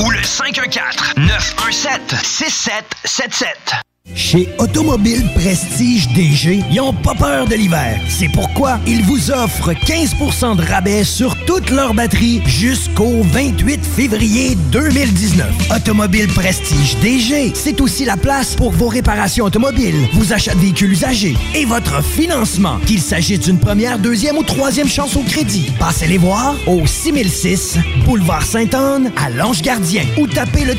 ou le 514-917-6777. Chez Automobile Prestige DG, ils n'ont pas peur de l'hiver. C'est pourquoi ils vous offrent 15% de rabais sur toutes leurs batteries jusqu'au 28 février 2019. Automobile Prestige DG, c'est aussi la place pour vos réparations automobiles, vos achats de véhicules usagés et votre financement, qu'il s'agisse d'une première, deuxième ou troisième chance au crédit. Passez les voir au 6006 Boulevard Sainte-Anne à Lange-Gardien ou tapez le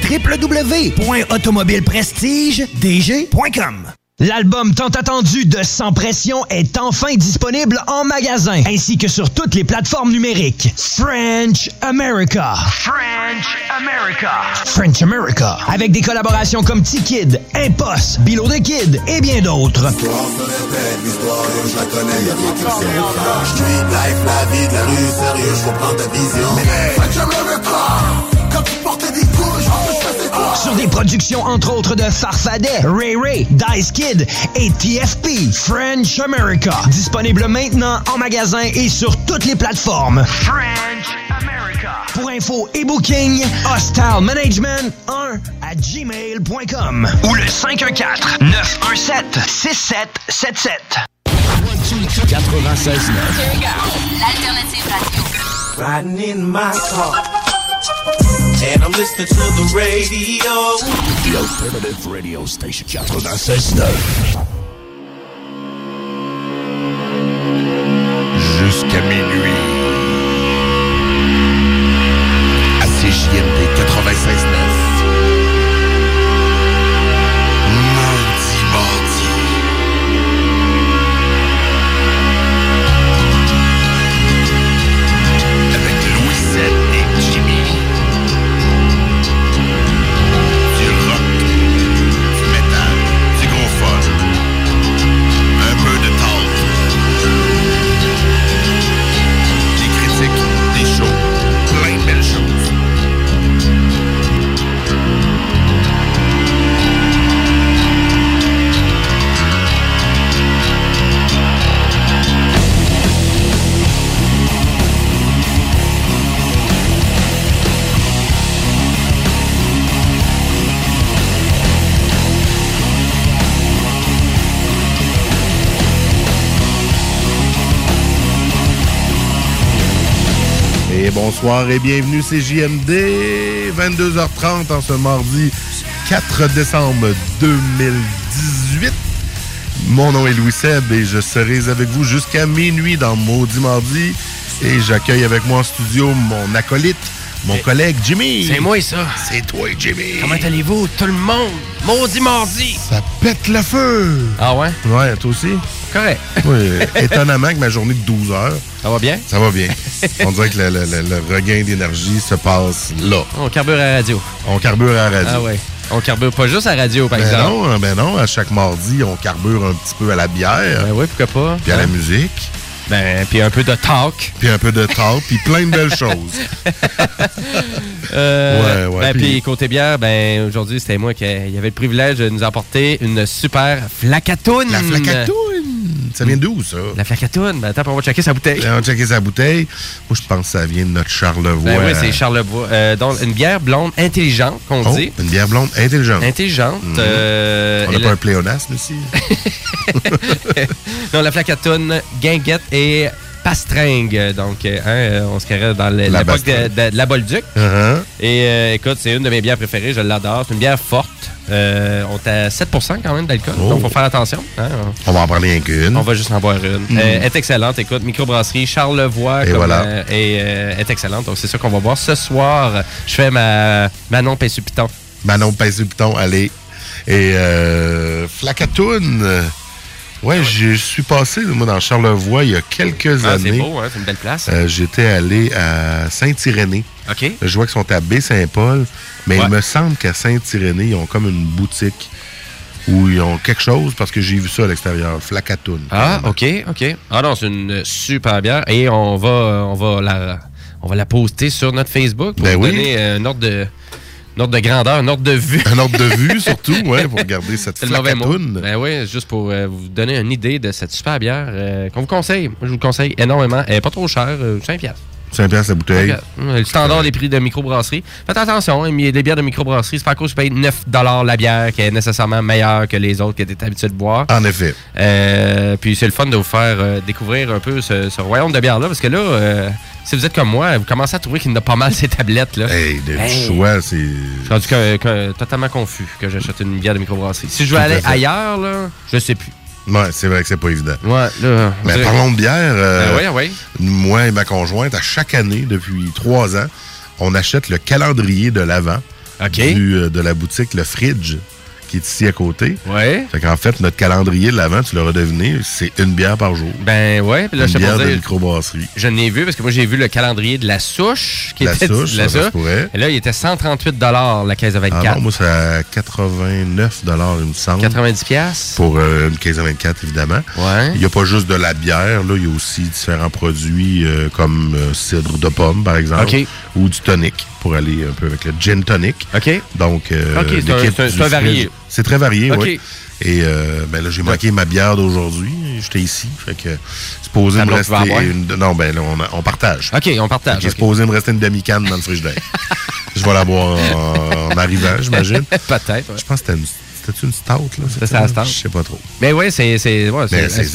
L'album tant attendu de Sans Pression est enfin disponible en magasin, ainsi que sur toutes les plateformes numériques. French America. French America. French America. Avec des collaborations comme T-Kid, Impost, Bilo the Kid et bien d'autres. Sur des productions entre autres de Farfadet, Ray Ray, Dice Kid et TFP, French America. Disponible maintenant en magasin et sur toutes les plateformes. French America. Pour info et booking, Hostile Management 1 à gmail.com ou le 514 917 6777. 96 L'alternative radio. Riding in my car. And I'm listening to the radio. The Alternative Radio Station 96.9. Jusqu'à bonsoir et bienvenue, c'est JMD, 22h30 en ce mardi 4 décembre 2018. Mon nom est Louis Seb et je serai avec vous jusqu'à minuit dans Maudit Mardi. Et j'accueille avec moi en studio mon acolyte, mon collègue Jimmy. C'est moi, ça. C'est toi, Jimmy. Comment allez-vous, tout le monde? Maudit mardi! Ça pète le feu! Ah ouais? Ouais, toi aussi? Correct. Oui, étonnamment que ma journée de 12 heures. Ça va bien? Ça va bien. On dirait que le, le- le- le regain d'énergie se passe là. On carbure à la radio. On carbure à la radio. Ah ouais. On carbure pas juste à la radio, par Ben exemple. non, ben non, à chaque mardi, on carbure un petit peu à la bière. Ben oui, pourquoi pas. Puis à la Hein? musique. Ben, puis un peu de talk. Puis un peu de talk, puis plein de belles choses. Euh, Ouais, ouais, ben, puis- puis côté bière, ben, aujourd'hui, c'était moi qui avait le privilège de nous apporter une super flacatoune. La flacatoune! Ça vient d'où, ça? La flacatoune. Ben, attends, on va checker sa bouteille. On va checker sa bouteille. Moi, je pense que ça vient de notre Charlevoix. Ben oui, c'est Charlevoix. Euh, donc, une bière blonde intelligente, qu'on Oh, dit. une bière blonde intelligente. Intelligente. Mhm. euh, On n'a pas un pléonasme ici? non, la flacatoune, guinguette et pastringue. Donc, euh, hein, euh, on se carrait dans l'époque de, de- de la Bolduc. Uh-huh. Et euh, écoute, c'est une de mes bières préférées. Je l'adore. C'est une bière forte. Euh, on est à 7% quand même d'alcool. Oh. Donc, faut faire attention. hein. On va en parler rien qu'une. On va juste en boire une. Euh, elle est excellente. Écoute, microbrasserie Charlevoix. Et comme, voilà. euh, et euh, est excellente. Donc, c'est ça qu'on va boire. Ce soir, je fais ma Manon Pince-Piton. Manon Pince-Piton, allez. Et euh, Flacatoune. Euh, Ouais, je suis passé, moi, dans Charlevoix il y a quelques Ah, c'est années. beau, hein? C'est une belle place. Euh, J'étais allé à Saint-Irénée. OK. Je vois qu'ils sont à Baie-Saint-Paul, mais Ouais. il me semble qu'à Saint-Irénée, ils ont comme une boutique où ils ont quelque chose parce que j'ai vu ça à l'extérieur. Flacatoune. Ah, OK, OK. Ah non, c'est une super bière. Et on va, on va, la, on va la poster sur notre Facebook pour Ben vous oui. donner euh, un ordre de, un ordre de grandeur, un ordre de vue. Un ordre de vue, surtout, ouais, pour regarder cette flacatoune. Ben oui, juste pour euh, vous donner une idée de cette super bière euh, qu'on vous conseille. Moi, je vous le conseille énormément. Elle n'est pas trop chère, euh, 5 piastres. 5 piastres la bouteille. Le standard des prix de microbrasserie. Faites attention, hein, les bières de microbrasserie, c'est pas à cause que je paye 9 la bière qui est nécessairement meilleure que les autres que tu es habitué de boire. En effet. Euh, puis c'est le fun de vous faire euh, découvrir un peu ce, ce royaume de bière-là, parce que là, euh, si vous êtes comme moi, vous commencez à trouver qu'il y en a pas mal ces tablettes. Là. Hey, Hey. choix, c'est. Je suis rendu que- que- totalement confus que j'achète une bière de microbrasserie. Si je veux aller ailleurs, là, je sais plus. Ouais, c'est vrai que c'est pas évident. Ouais, là. Mais dirait- parlons de bière. euh, Ben oui, oui. Moi et ma conjointe, à chaque année, depuis trois ans, on achète le calendrier de l'Avent euh, de la boutique Le Fridge, qui est ici à côté. Ouais. Fait qu'en fait, notre calendrier de l'Avent, tu l'auras deviné, c'est une bière par jour. Ben ouais, puis là, une je bière de microbrasserie. je n'ai vu parce que moi j'ai vu le calendrier de la souche qui La était souche, là, ça, ça ça. Et là, il était 138 la caisse de Ah 24. non, moi, c'est à 89 il me semble. 90 pièces. Pour euh, une caisse de 24, évidemment. Ouais. Il n'y a pas juste de la bière, là, il y a aussi différents produits euh, comme euh, cidre de pomme, par exemple, ou du tonic, pour aller un peu avec le gin tonic. OK. Donc, euh, c'est un- un varié. C'est très varié, oui. Et euh, ben là, j'ai manqué ma bière d'aujourd'hui. J'étais ici. Fait que supposé me rester une... Non, ben là, on, on partage. OK, on partage. OK. supposé me rester une demi-canne dans le frigidaire. Je vais la boire en, en arrivant, j'imagine. Peut-être. ouais. Je pense que c'était une, c'était une stout, là? C'était la stout. Je sais pas trop. Mais ouais, c'est ouais,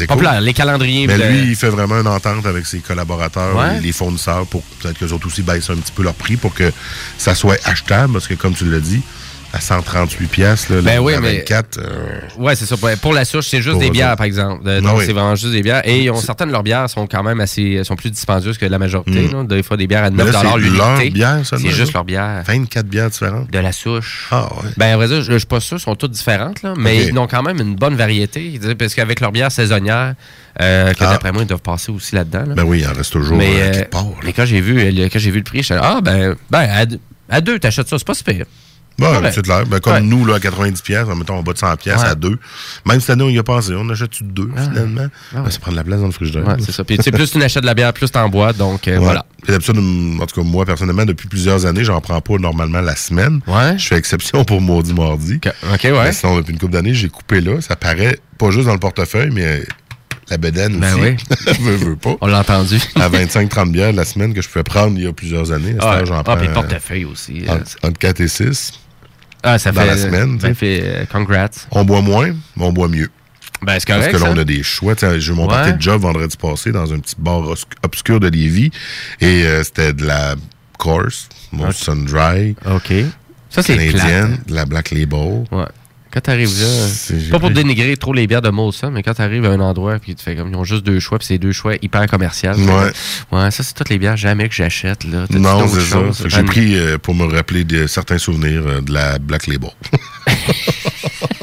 populaire. cool. Les calendriers. Mais le- lui, il fait vraiment une entente avec ses collaborateurs, Ouais. les, les fournisseurs, pour peut-être qu'eux autres aussi baissent un petit peu leur prix pour que ça soit achetable, parce que comme tu l'as dit, à 138 pièces là, Ben oui, la mais- 24, euh, Ouais, c'est ça. Pour- la souche, c'est juste des bières, autres. par exemple. Euh, donc, oui. c'est vraiment juste des bières. Et ils ont, certaines de leurs bières sont quand même assez, sont plus dispendieuses que la majorité. Mm. là. Des fois, des bières à Mais 9 là, c'est leur l'unité. C'est juste leur bière. 24 bières différentes? De la souche. Ah ouais. Ben, à vrai dire, je, je suis pas sûr, elles sont toutes différentes, là, mais ils ont quand même une bonne variété. Parce qu'avec leur bière saisonnière, euh, que Ah. d'après moi, ils doivent passer aussi là-dedans. là. Ben oui, il en reste toujours mais, euh, part. mais quand j'ai vu, quand j'ai vu le prix, je suis ah, ben, ben à, deux- à deux, t'achètes ça, c'est pas super. Ouais. c'est clair. Ben, comme Ouais. nous, là, à 90 pièces, mettons, en bas de 100 pièces Ouais. à deux. Même cette année, on y a pensé. On achète deux, finalement. Ah Ben, ça prend de la place dans le frigidaire. C'est ça. Puis, plus tu n'achètes de la bière, plus t'en bois, donc euh, voilà. En tout cas, moi, personnellement, depuis plusieurs années, j'en prends pas normalement la semaine. Je fais exception pour Maudit Mardi. OK, ouais. Mais sinon, depuis une couple d'années, j'ai coupé là. Ça paraît pas juste dans le portefeuille, mais euh, la bedaine Ben aussi. oui. veux, veux pas. On l'a entendu. À 25-30 bières la semaine que je pouvais prendre il y a plusieurs années. Ah, ah, prends puis le euh, portefeuille aussi. euh, entre, entre 4 et 6. Ah, ça dans fait. la semaine, Ça fait. euh, congrats. On boit moins, mais on boit mieux. Ben, c'est Parce correct. que là, on a des choix. J'ai mon party de job vendredi passé dans un petit bar obscur de Lévis. Et euh, c'était de la Course, mon Sun Dry, OK. Ça, c'est canadienne, plate. de la Black Label. Ouais. Quand t'arrives là, C'est- pas pour dénigrer trop les bières de Molson, mais quand t'arrives à un endroit puis tu fais comme ils ont juste deux choix puis c'est deux choix hyper commerciaux. Ouais. Ouais, ça c'est toutes les bières jamais que j'achète là. Non, c'est ça. J'ai Ben, pris euh, pour me rappeler de certains souvenirs euh, de la Black Label.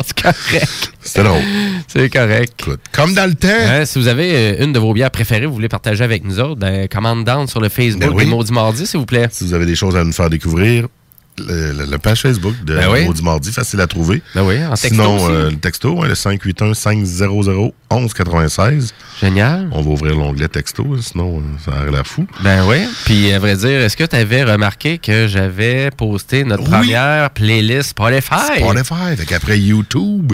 C'est correct. C'était drôle. C'est correct. Écoute, comme dans le temps. Hein, si vous avez euh, une de vos bières préférées, vous voulez partager avec nous autres, ben, commande down sur le Facebook Ben oui. des Maudits Mardi, s'il vous plaît. Si vous avez des choses à nous faire découvrir, le page Facebook de Ben oui. Maudit Mardi, facile à trouver. Ben oui, en texto Sinon, aussi. euh, le texto, hein, le 581-500-1196. Génial. On va ouvrir l'onglet texto, hein, sinon euh, ça a l'air fou. Ben oui. Puis, à vrai dire, est-ce que tu avais remarqué que j'avais posté notre Oui. première playlist Spotify? Spotify, fait qu'après YouTube,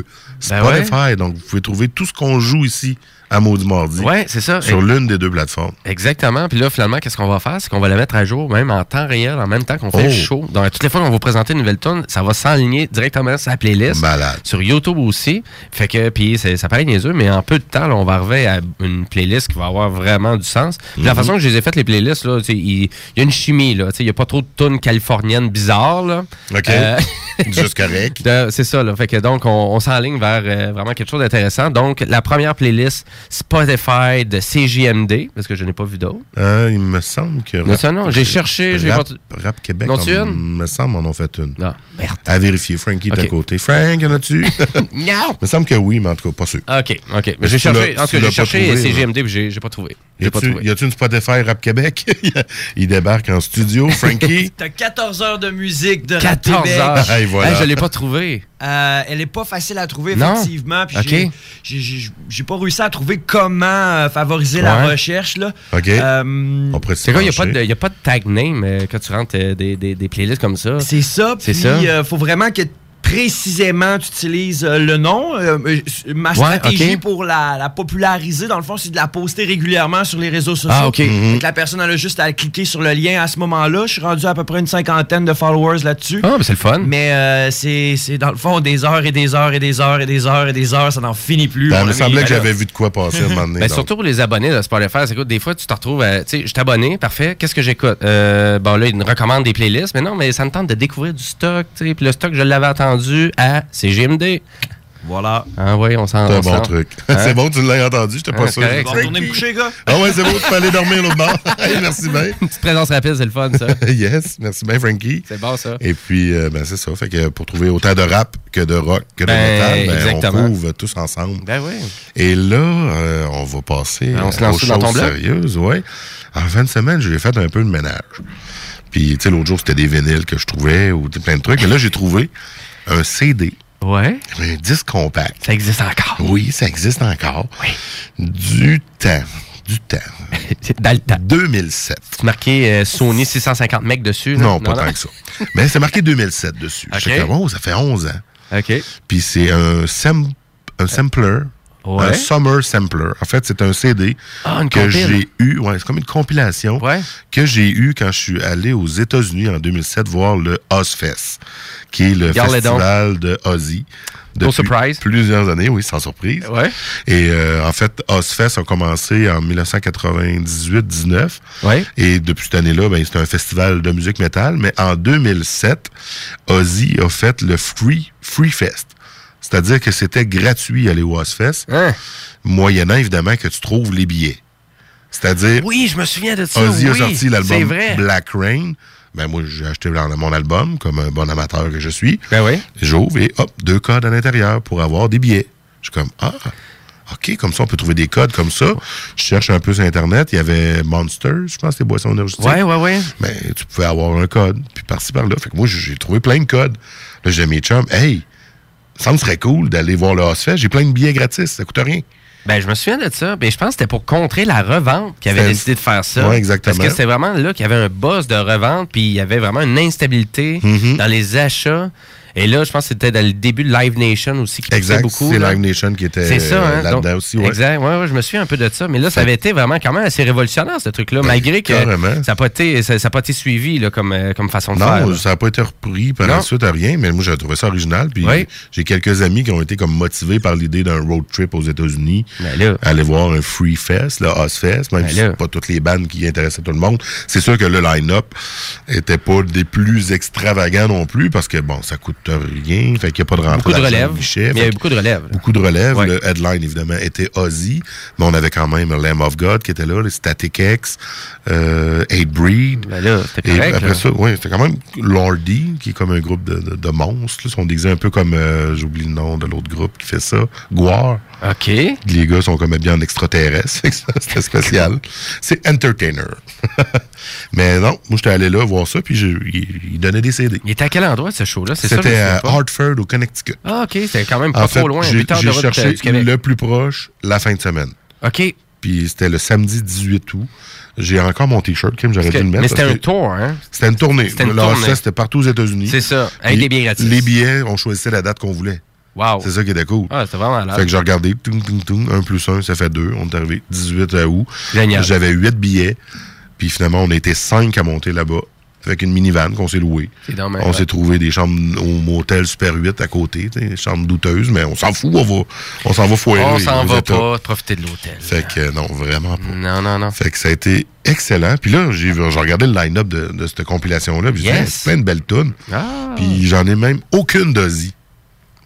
Ben Spotify. Donc, vous pouvez trouver tout ce qu'on joue ici à Maudit Mardi Ouais, c'est ça. sur l'une des deux plateformes. Exactement. Puis là, finalement, qu'est-ce qu'on va faire? C'est qu'on va la mettre à jour, même en temps réel, en même temps qu'on fait Oh. le show. Donc, toutes les fois qu'on va vous présenter une nouvelle tune, ça va s'enligner directement sur la playlist. Malade. Sur YouTube aussi. Fait que, puis ça paraît niaiseux, mais en peu de temps, là, on va arriver à une playlist qui va avoir vraiment du sens. Puis Mhm. la façon que je les ai faites, les playlists, là, il y a une chimie, là. Il n'y a pas trop de tunes californiennes bizarres, là. OK. Euh, Juste correct. C'est ça, là. Fait que donc, on, on s'enligne vers euh, vraiment quelque chose d'intéressant. Donc, la première playlist Spotify de CJMD, parce que je n'ai pas vu d'autres. Euh, il me semble que. Non, ça, non, j'ai cherché, Rap, pas- Rap Québec, Non, on- une? me semble, on en fait une. Non, merde. À vérifier. Frankie est à côté. Frank, y en a-tu? Il Non! me semble que oui, mais en tout cas, pas sûr. OK, OK. Mais j'ai cherché, en tout cas, j'ai cherché CGMD, puis j'ai pas trouvé. Y a-tu une Spotify Rap Québec? il débarque en studio, Frankie. T'as 14 heures de musique de Rap 14 Québec. heures. Hey, voilà. Hey, je l'ai pas trouvé. Euh, elle est pas facile à trouver, Non? effectivement. Puis Ok. j'ai- pas réussi à trouver comment euh, favoriser la recherche. Là. OK. Euh, C'est quoi, il n'y a, pas de- y a pas de tag name euh, quand tu rentres euh, des, des, des playlists comme ça? c'est ça. C'est Puis ça? euh, faut vraiment que précisément tu utilises euh, le nom. Euh, euh, ma Ouais, stratégie pour la, la populariser, dans le fond, c'est de la poster régulièrement sur les réseaux sociaux. Ah, que la personne elle a juste à cliquer sur le lien à ce moment-là. Je suis rendu à peu près une cinquantaine de followers là-dessus. Ah, mais c'est le fun. Mais euh, c'est c'est dans le fond des heures et des heures et des heures et des heures et des heures, ça n'en finit plus. Ben, il me semblait que Ben j'avais vu de quoi passer à un moment donné. Ben, surtout pour les abonnés de Spotify, c'est que des fois, tu te retrouves à, tu sais, je suis abonné, parfait, qu'est-ce que j'écoute? Euh, bon, là, ils me recommandent des playlists, mais non, mais ça me tente de découvrir du stock, tu sais, puis le stock, je l'avais attendu à CGMD. Voilà. Ah oui, on s'en C'est un on bon s'en- truc. Hein? c'est bon, tu l'as entendu, j'étais pas sûr. correct. On va retourner me coucher, gars? Ah ouais, c'est bon, tu peux aller dormir l'autre bord. Hey, merci bien. Une petite présence rapide, c'est le fun, ça. yes, merci bien, Frankie. C'est bon, ça. Et puis, euh, ben, c'est ça. Fait que pour trouver autant de rap que de rock que de Ben, métal, ben, on trouve tous ensemble. Ben oui. Et là, euh, on va passer Ben, on se euh, lance aux dans ton choses sérieuses. Ouais. En fin de semaine, j'ai fait un peu de ménage. Puis, tu sais, l'autre jour, c'était des vinyles que je trouvais ou plein de trucs. Mais là, j'ai trouvé un CD, Ouais. un disque compact. Ça existe encore. Oui, ça existe encore. Du temps. Du temps. C'est dans le temps. 2007. C'est marqué euh, Sony 650 mecs dessus. là? Non, pas tant que ça. Mais c'est marqué 2007 dessus. Oh, ça fait 11 ans. OK. Puis c'est un, sam- un sampler. Ouais. Un summer sampler. En fait, c'est un CD Ah, que j'ai eu. Ouais, c'est comme une compilation Ouais. que j'ai eu quand je suis allé aux États-Unis en 2007 voir le Ozfest, qui est le festival de Ozzy. No depuis surprise. Plusieurs années, oui, sans surprise. Ouais. Et euh, en fait, Ozfest a commencé en 1998-19. Ouais. Et depuis cette année-là, ben, c'est un festival de musique métal. Mais en 2007, Ozzy a fait le Free, Free Fest. C'est-à-dire que c'était gratuit aller au Ozfest, Hein? moyennant évidemment que tu trouves les billets. C'est-à-dire, Oui, je me souviens de ça. Ozzy a sorti l'album. Black Rain. Ben moi, j'ai acheté mon album, comme un bon amateur que je suis. Ben oui. J'ouvre et hop, deux codes à l'intérieur pour avoir des billets. Je suis comme, ah, OK, comme ça, on peut trouver des codes comme ça. Je cherche un peu sur Internet. Il y avait Monsters, je pense, des boissons énergétiques. Ouais, ouais, ouais. Mais tu pouvais avoir un code, puis par-ci, par-là. Fait que moi, j'ai trouvé plein de codes. Là, j'ai mes chums, hey, ça me serait cool d'aller voir le Ozfest. J'ai plein de billets gratis, ça coûte rien. Ben, je me souviens de ça. Ben, je pense que c'était pour contrer la revente avaient C'était- décidé de faire ça. Ouais, exactement. Parce que c'était vraiment là qu'il y avait un boss de revente, puis il y avait vraiment une instabilité Mhm. dans les achats. Et là, je pense que c'était dans le début de Live Nation aussi qui Exact. beaucoup. C'est. Live Nation qui était ça, euh, hein? là-dedans aussi. Ouais. Exact. Ouais, ouais, je me souviens un peu de ça. Mais là, ça avait été vraiment quand même assez révolutionnaire, ce truc-là, malgré que carrément. ça n'a pas, ça, pas été suivi là, comme, euh, comme façon de faire. Non, ça n'a pas été repris par la suite à rien, mais moi j'ai trouvé ça original. Puis Oui. j'ai quelques amis qui ont été comme motivés par l'idée d'un road trip aux États-Unis, Ben aller voir un Free Fest, le Ozfest, même Ben si pas toutes les bandes qui intéressaient tout le monde. C'est sûr que le line-up était pas des plus extravagants non plus, parce que bon, ça coûte rien, fait qu'il n'y a pas de rentrée Beaucoup de relève. Mais il y fait a eu beaucoup de relève. là. beaucoup de relève. Ouais. Le headline, évidemment, était Ozzy, mais on avait quand même Lamb of God qui était là, les Static X, euh, Hate Breed. Ben là, c'était Et correct. après là. ça, oui, c'était quand même Lordy, qui est comme un groupe de, de, de monstres. Ils sont déguisés un peu comme, euh, j'oublie le nom de l'autre groupe qui fait ça, Guar. OK. Les gars sont comme bien en extraterrestre. C'était spécial. C'est Entertainer. Mais non, moi, j'étais allé là voir ça, puis il, donnait des CD. Il était à quel endroit, ce show-là? C'est ça, C'était à pas. Hartford, au Connecticut. Ah, OK. C'était quand même pas En fait, trop loin. j'ai 8 heures de j'ai route cherché euh, Québec. le plus proche la fin de semaine. OK. Puis c'était le samedi 18 août. J'ai encore mon T-shirt, Kim, j'aurais dû le mettre. mais c'était un tour, hein? C'était une tournée. C'était une tournée. c'était partout aux États-Unis. C'est ça, avec Puis des billets gratis. Les billets, on choisissait la date qu'on voulait. Wow. C'est ça qui était cool. Ah, c'était vraiment malade. Fait que j'ai regardé, toum, 1 plus 1, ça fait 2. On est arrivé 18 août. Génial. J'avais 8 billets. Puis finalement, on était 5 à monter là-bas. Avec une minivan qu'on s'est louée. Dommage, On ouais. s'est trouvé des chambres au motel Super 8 à côté, des chambres douteuses, mais on s'en fout, on va, on s'en va foirer. On s'en va États. pas profiter de l'hôtel. Fait que non, vraiment pas. Non, non, non. Fait que ça a été excellent. Puis là, j'ai regardé le line-up de, de cette compilation-là. Puis j'ai dit. Hey, plein de belles tunes. Ah. Puis j'en ai même aucune d'Ozzy.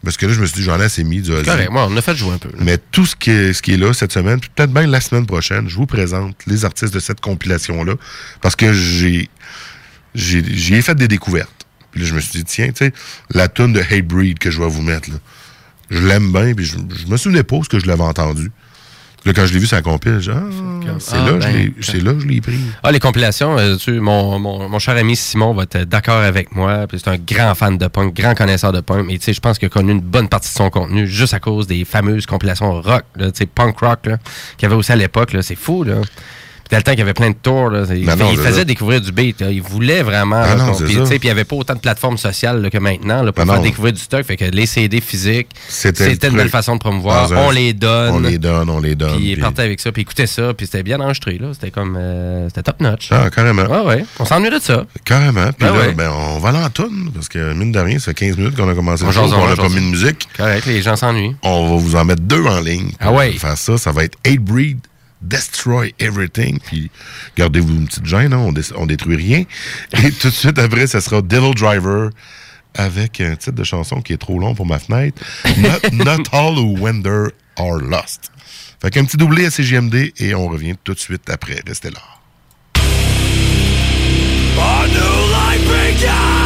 Parce que là, je me suis dit, j'en ai assez mis du Ozzy. Correct. Moi, on a fait jouer un peu. là. Mais tout ce qui, est, ce qui est là cette semaine, puis peut-être même la semaine prochaine, je vous présente les artistes de cette compilation-là. Parce que j'ai j'y ai fait des découvertes. Puis là, je me suis dit, tiens, tu sais, la tune de Hate Breed que je vais vous mettre, là, je l'aime bien, puis je, je me souvenais pas ce que je l'avais entendu. Là, quand je l'ai vu la compile, ah, c'est Ah, là, que ben, je l'ai- c'est là que je l'ai pris. Ah, les compilations, euh, tu- mon, mon, mon cher ami Simon va être d'accord avec moi. puis C'est un grand fan de punk, grand connaisseur de punk. Sais, je pense qu'il a connu une bonne partie de son contenu juste à cause des fameuses compilations rock, là, tu sais, punk rock, qu'il y avait aussi à l'époque. C'est fou, là. Puis dans le temps qu'il y avait plein de tours, là, il, Ben non, il c'est faisait découvrir du beat. là. Il voulait vraiment. Ah là, non, qu'on- c'est puis, il n'y avait pas autant de plateformes sociales là, que maintenant pour Ben faire non. découvrir du stock. Fait que les CD physiques, C'était une belle façon de promouvoir. Un- On les donne. On les donne, on les donne. Puis il puis- partait avec ça, puis il écoutait ça, puis c'était bien enregistré. C'était comme. euh, c'était top notch. Ah, carrément. Ouais, ouais. On s'ennuie de ça. Carrément. Puis Ben là, ouais. ben, on va aller en toune, parce que mine de rien, ça fait 15 minutes qu'on a commencé le show, on n'a pas mis de musique. Correct, les gens s'ennuient. On va vous en mettre deux en ligne. Ah ouais. Pour faire ça, ça va être Hate Breed, Destroy Everything. Puis gardez-vous une petite gêne, hein, on, dé- on détruit rien. Et tout de suite après, ça sera Devil Driver avec un titre de chanson qui est trop long pour ma fenêtre. Not, Not All Who Wonder Are Lost. Fait qu'un petit doublé à CGMD et on revient tout de suite après. Restez là. New life!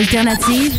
Funky,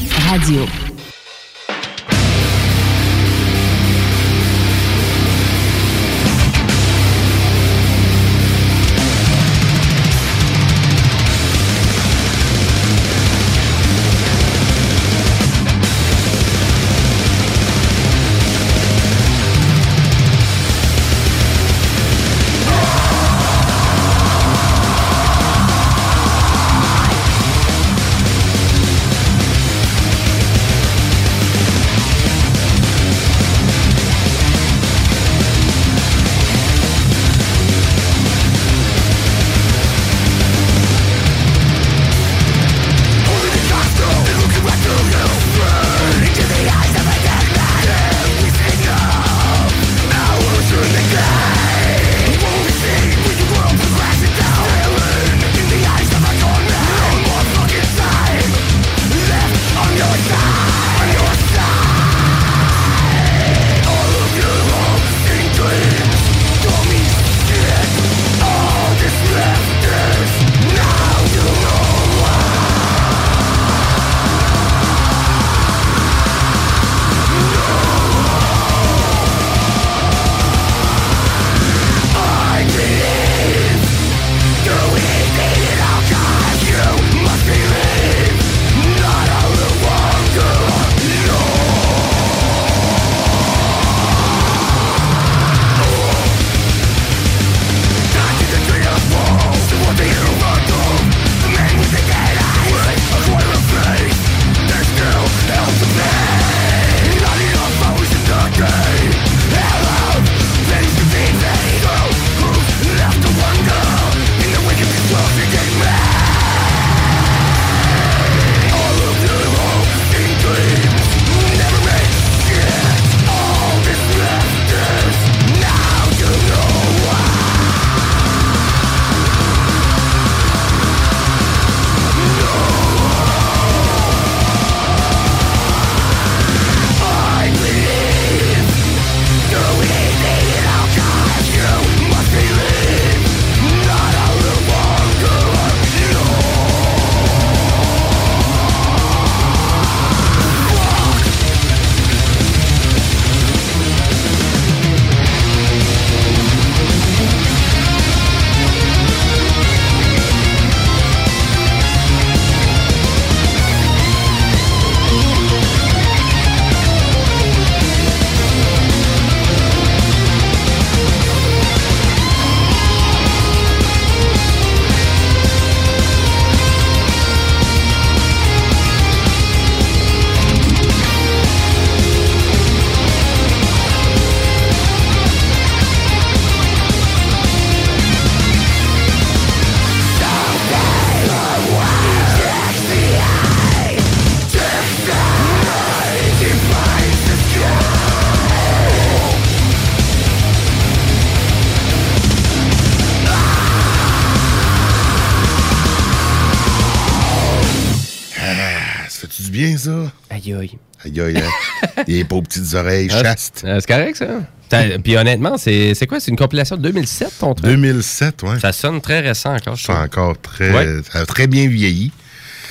Aïe, aïe. Aïe, hein. Il est pas aux petites oreilles Ah, chastes. euh, c'est correct, ça. Puis honnêtement, c'est quoi? C'est une compilation de 2007, ton truc? 2007, ouais. Ça sonne très récent encore. C'est encore très, Ouais. ça a très bien vieilli.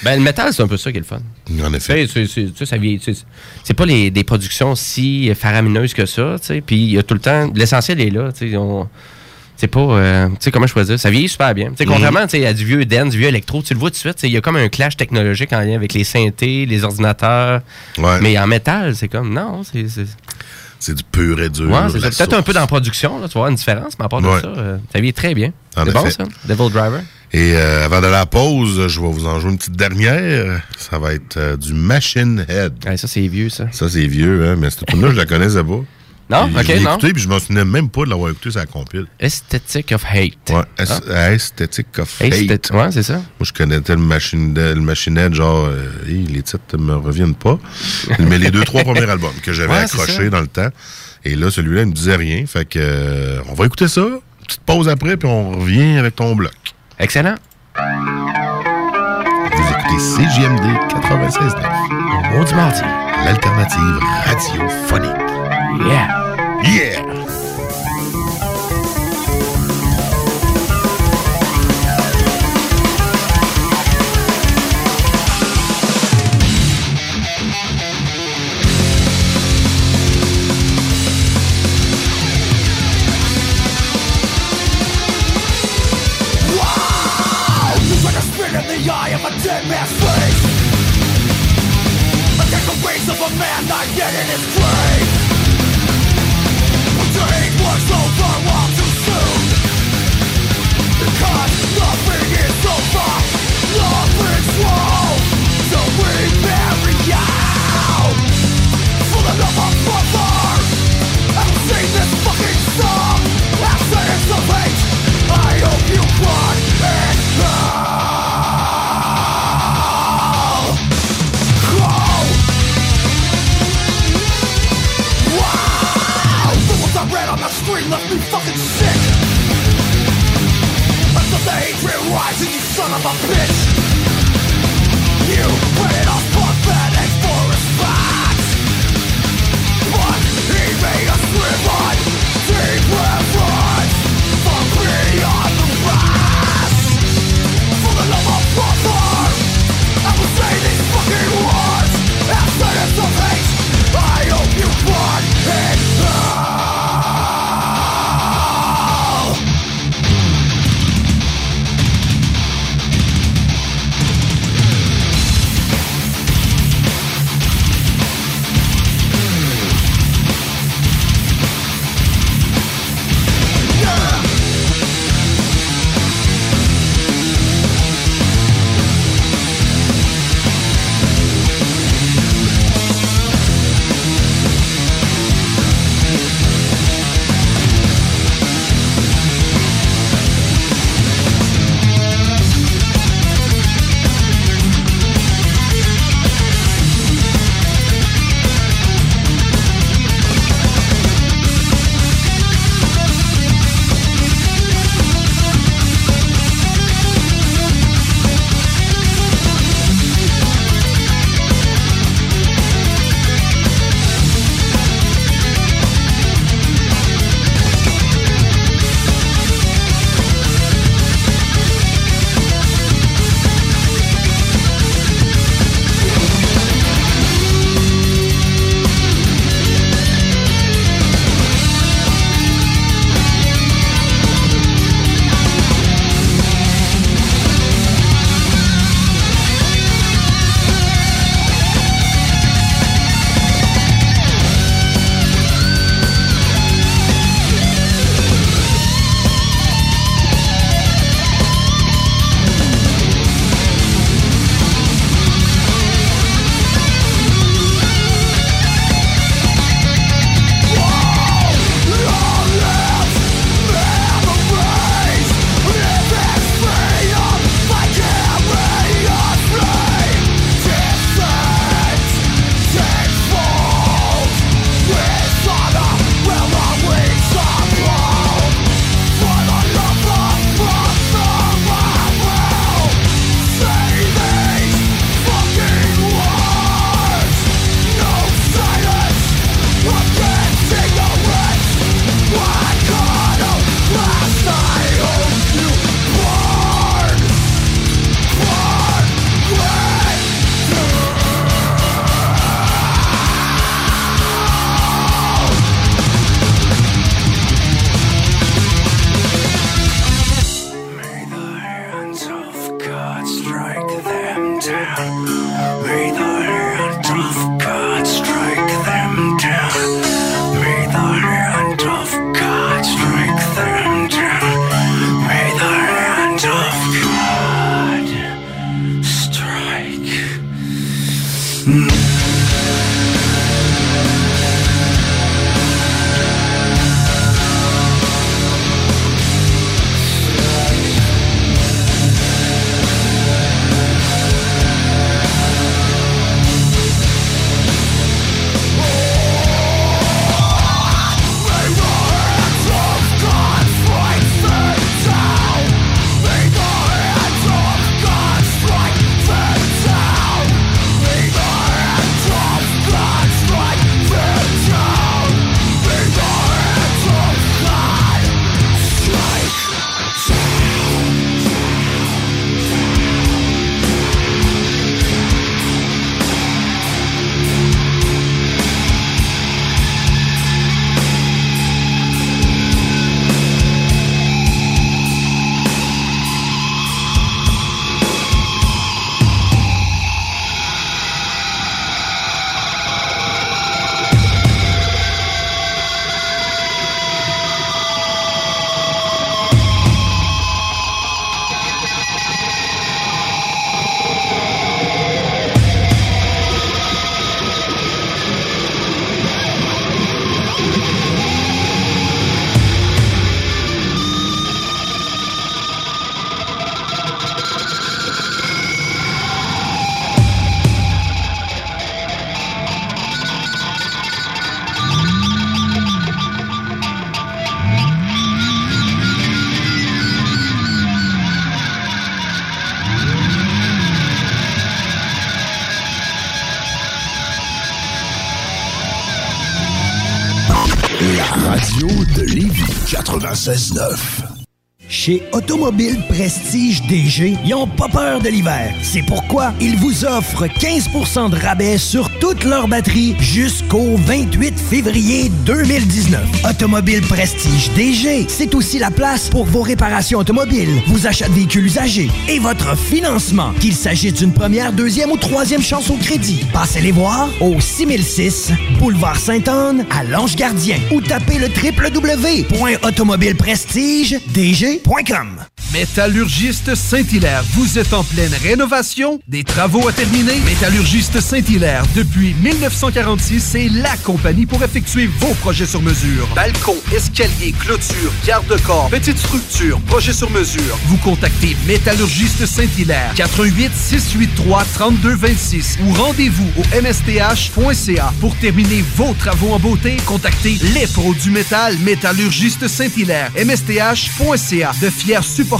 Ben, le métal, c'est un peu ça qui est le fun. En effet. C'est pas les, des productions si faramineuses que ça, tu sais. Puis il y a tout le temps. L'essentiel est là, tu sais. C'est pas. euh, tu sais, comment choisir? Ça vieillit super bien. Tu sais, Mhm. contrairement tu sais, à du vieux dance, du vieux électro, tu le vois tout de suite. Il y a comme un clash technologique en lien avec les synthés, les ordinateurs. Ouais. Mais en métal, c'est comme. Non, c'est. c'est- du pur et dur. Ouais, c'est Peut-être un peu dans la production, là, tu vois une différence, mais à part de Ouais. ça, euh, ça vieillit très bien. En C'est bon, ça? Devil Driver? Et euh, avant de la pause, je vais vous en jouer une petite dernière. Ça va être du Machine Head. Ouais, ça, c'est vieux, ça. Ça, c'est vieux, hein, mais cette tune-là, je la connaissais pas. Non? Ok, je non. écouté, puis je m'en souvenais même pas de l'avoir écouté la compile. Aesthetic of Hate. Ouais, Aes- Aesthetic of Hate. Ouais, c'est ça. Moi, je connaissais le Machine, le machine Head, genre, euh, les titres me reviennent pas. Mais les deux, trois premiers albums que j'avais Ouais, ça. accrochés dans le temps. Et là, celui-là, il me disait rien. Fait que, euh, on va écouter ça. Petite pause après, puis on revient avec ton bloc. Excellent. Vous écoutez CJMD 96.9. Maudit mardi. L'alternative radiophonique. Yeah. Yeah! bam, bam, bam. Automobile Prestige DG, ils ont pas peur de l'hiver. C'est pourquoi ils vous offrent 15% de rabais sur toutes leurs batteries jusqu'au 28 février 2019. Automobile Prestige DG, c'est aussi la place pour vos réparations automobiles, vos achats de véhicules usagés et votre financement, qu'il s'agisse d'une première, deuxième ou troisième chance au crédit. Passez les voir au 6006 Boulevard Sainte-Anne à Lange-Gardien ou tapez le www.automobileprestige.dg.com. like them. Métallurgiste Saint-Hilaire, vous êtes en pleine rénovation, des travaux à terminer. Métallurgiste Saint-Hilaire, depuis 1946, c'est la compagnie pour effectuer vos projets sur mesure. Balcon, escalier, clôture, garde-corps, petite structure, projet sur mesure. Vous contactez Métallurgiste Saint-Hilaire, 88 683 3226 ou rendez-vous au msth.ca pour terminer vos travaux en beauté. Contactez les pros du métal, Métallurgiste Saint-Hilaire, msth.ca, de fiers supporters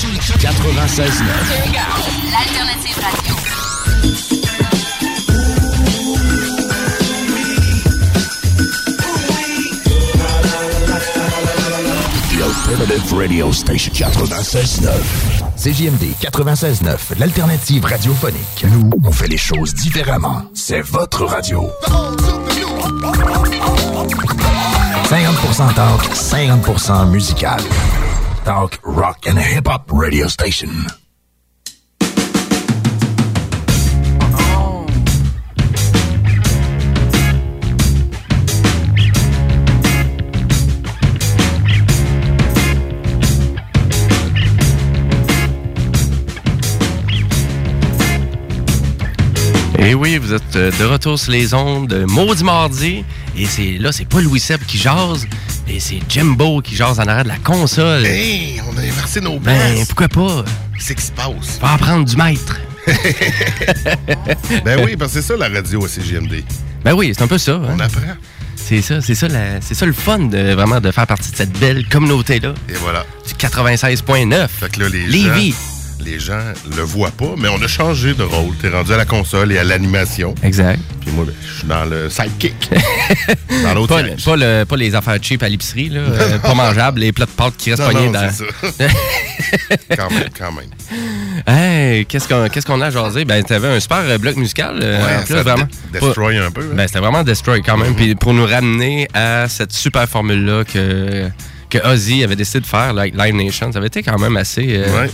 96.9. L'alternative radio. The Alternative Radio Station 96.9. CJMD 96.9, l'alternative radiophonique. Nous, on fait les choses différemment. C'est votre radio. 50% talk, 50% musical. Talk, rock and hip-hop radio station. Et oui, vous êtes euh, de retour sur les ondes de Maudit Mardi. Et c'est là, c'est pas Louis Seb qui jase, et c'est Jimbo qui jase en arrière de la console. Hey, on a inversé nos Ben, places. pourquoi pas? Qu'est-ce qui se passe? Faut apprendre du maître. ben oui, parce que c'est ça la radio à CGMD. Ben oui, c'est un peu ça. hein. On apprend. C'est ça, c'est ça, la- c'est ça le fun de vraiment de faire partie de cette belle communauté-là. Et voilà. Du 96.9. Fait que là, les Lévis. gens, les gens le voient pas, mais on a changé de rôle. T'es rendu à la console et à l'animation. Exact. Puis moi, ben, je suis dans le sidekick. dans l'autre Pas, le- pas, le- pas les affaires cheap à l'épicerie, là, euh, pas mangeables, les plats de pâtes qui restent Non, pognés non, dans. ça. quand même, quand même. Hey, qu'est-ce qu'on a à jaser? Ben, t'avais un super euh, bloc musical. euh, Ouais, en plus, ça vraiment. destroy un peu. hein. Ben, c'était vraiment Destroy quand même. Puis pour nous ramener à cette super formule-là que, que Ozzy avait décidé de faire, like Live Nation, ça avait été quand même assez. euh, Ouais.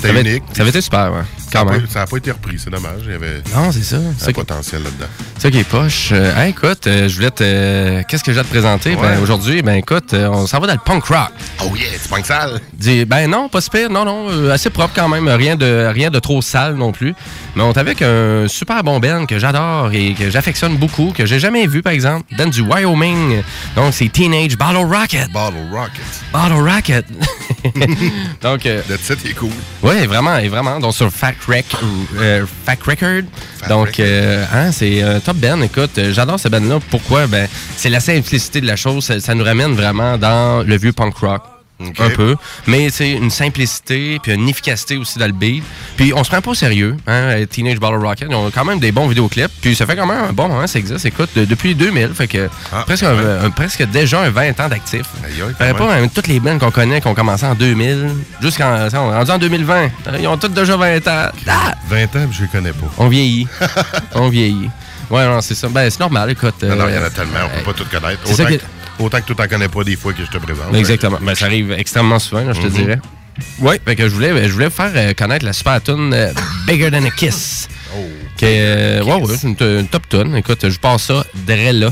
Ça C'était avait, unique. Ça avait été super, ouais, quand Ça même. n'a pas été repris, c'est dommage. Il y avait Non, c'est ça. un potentiel là-dedans. c'est ça qui est poche. Euh, hey, écoute, euh, je voulais te. euh, Qu'est-ce que j'ai à te présenter? Ouais. Ben, aujourd'hui, ben écoute, euh, on s'en va dans le punk rock. Oh yeah, tu punk sale? Dis, ben non, pas super, non, non, euh, assez propre quand même, rien de, rien de trop sale non plus. Mais on est avec un super bon band que j'adore et que j'affectionne beaucoup, que j'ai jamais vu par exemple, dans du Wyoming. Donc c'est Teenage Bottle Rocket. Bottle Rocket. Bottle Rocket. Donc, euh, Le titre est cool. ouais, vraiment, et vraiment. Donc sur Fact, Rec, euh, Fact Record. Fact Donc, euh, hein, c'est un top band. Écoute, euh, j'adore ce band-là. Pourquoi? Ben, c'est la simplicité de la chose. Ça, ça nous ramène vraiment dans le vieux punk rock. Un peu. Mais c'est une simplicité, puis une efficacité aussi dans le beat. Puis on se prend pas au sérieux. Hein, Teenage Bottle Rocket, ils ont quand même des bons vidéoclips. Puis ça fait quand même un bon moment, ça existe. Écoute, de- depuis 2000, fait que Ah, presque, un- un- presque déjà un 20 ans d'actif. Aïe, aïe, quand Fait même. pas même toutes les bands qu'on connaît, qui ont commencé en 2000, jusqu'en on rendu en 2020. Ils ont tous déjà 20 ans. Ah! 20 ans, puis je les connais pas. On vieillit. on vieillit. Ouais, non, c'est ça. Ben, c'est normal, écoute. Non, non, il y en euh, a tellement, on peut pas tout connaître. Autant autant que tu t'en connais pas des fois que je te présente. Exactement. Ben, ça arrive extrêmement souvent, là, je te Mhm. dirais. Oui, fait que je voulais, je voulais vous faire euh, connaître la super tune euh, Bigger Than a Kiss. Oh. Qui est, euh, ouais, ouais, c'est une, une top tune. Écoute, je passe ça dès là.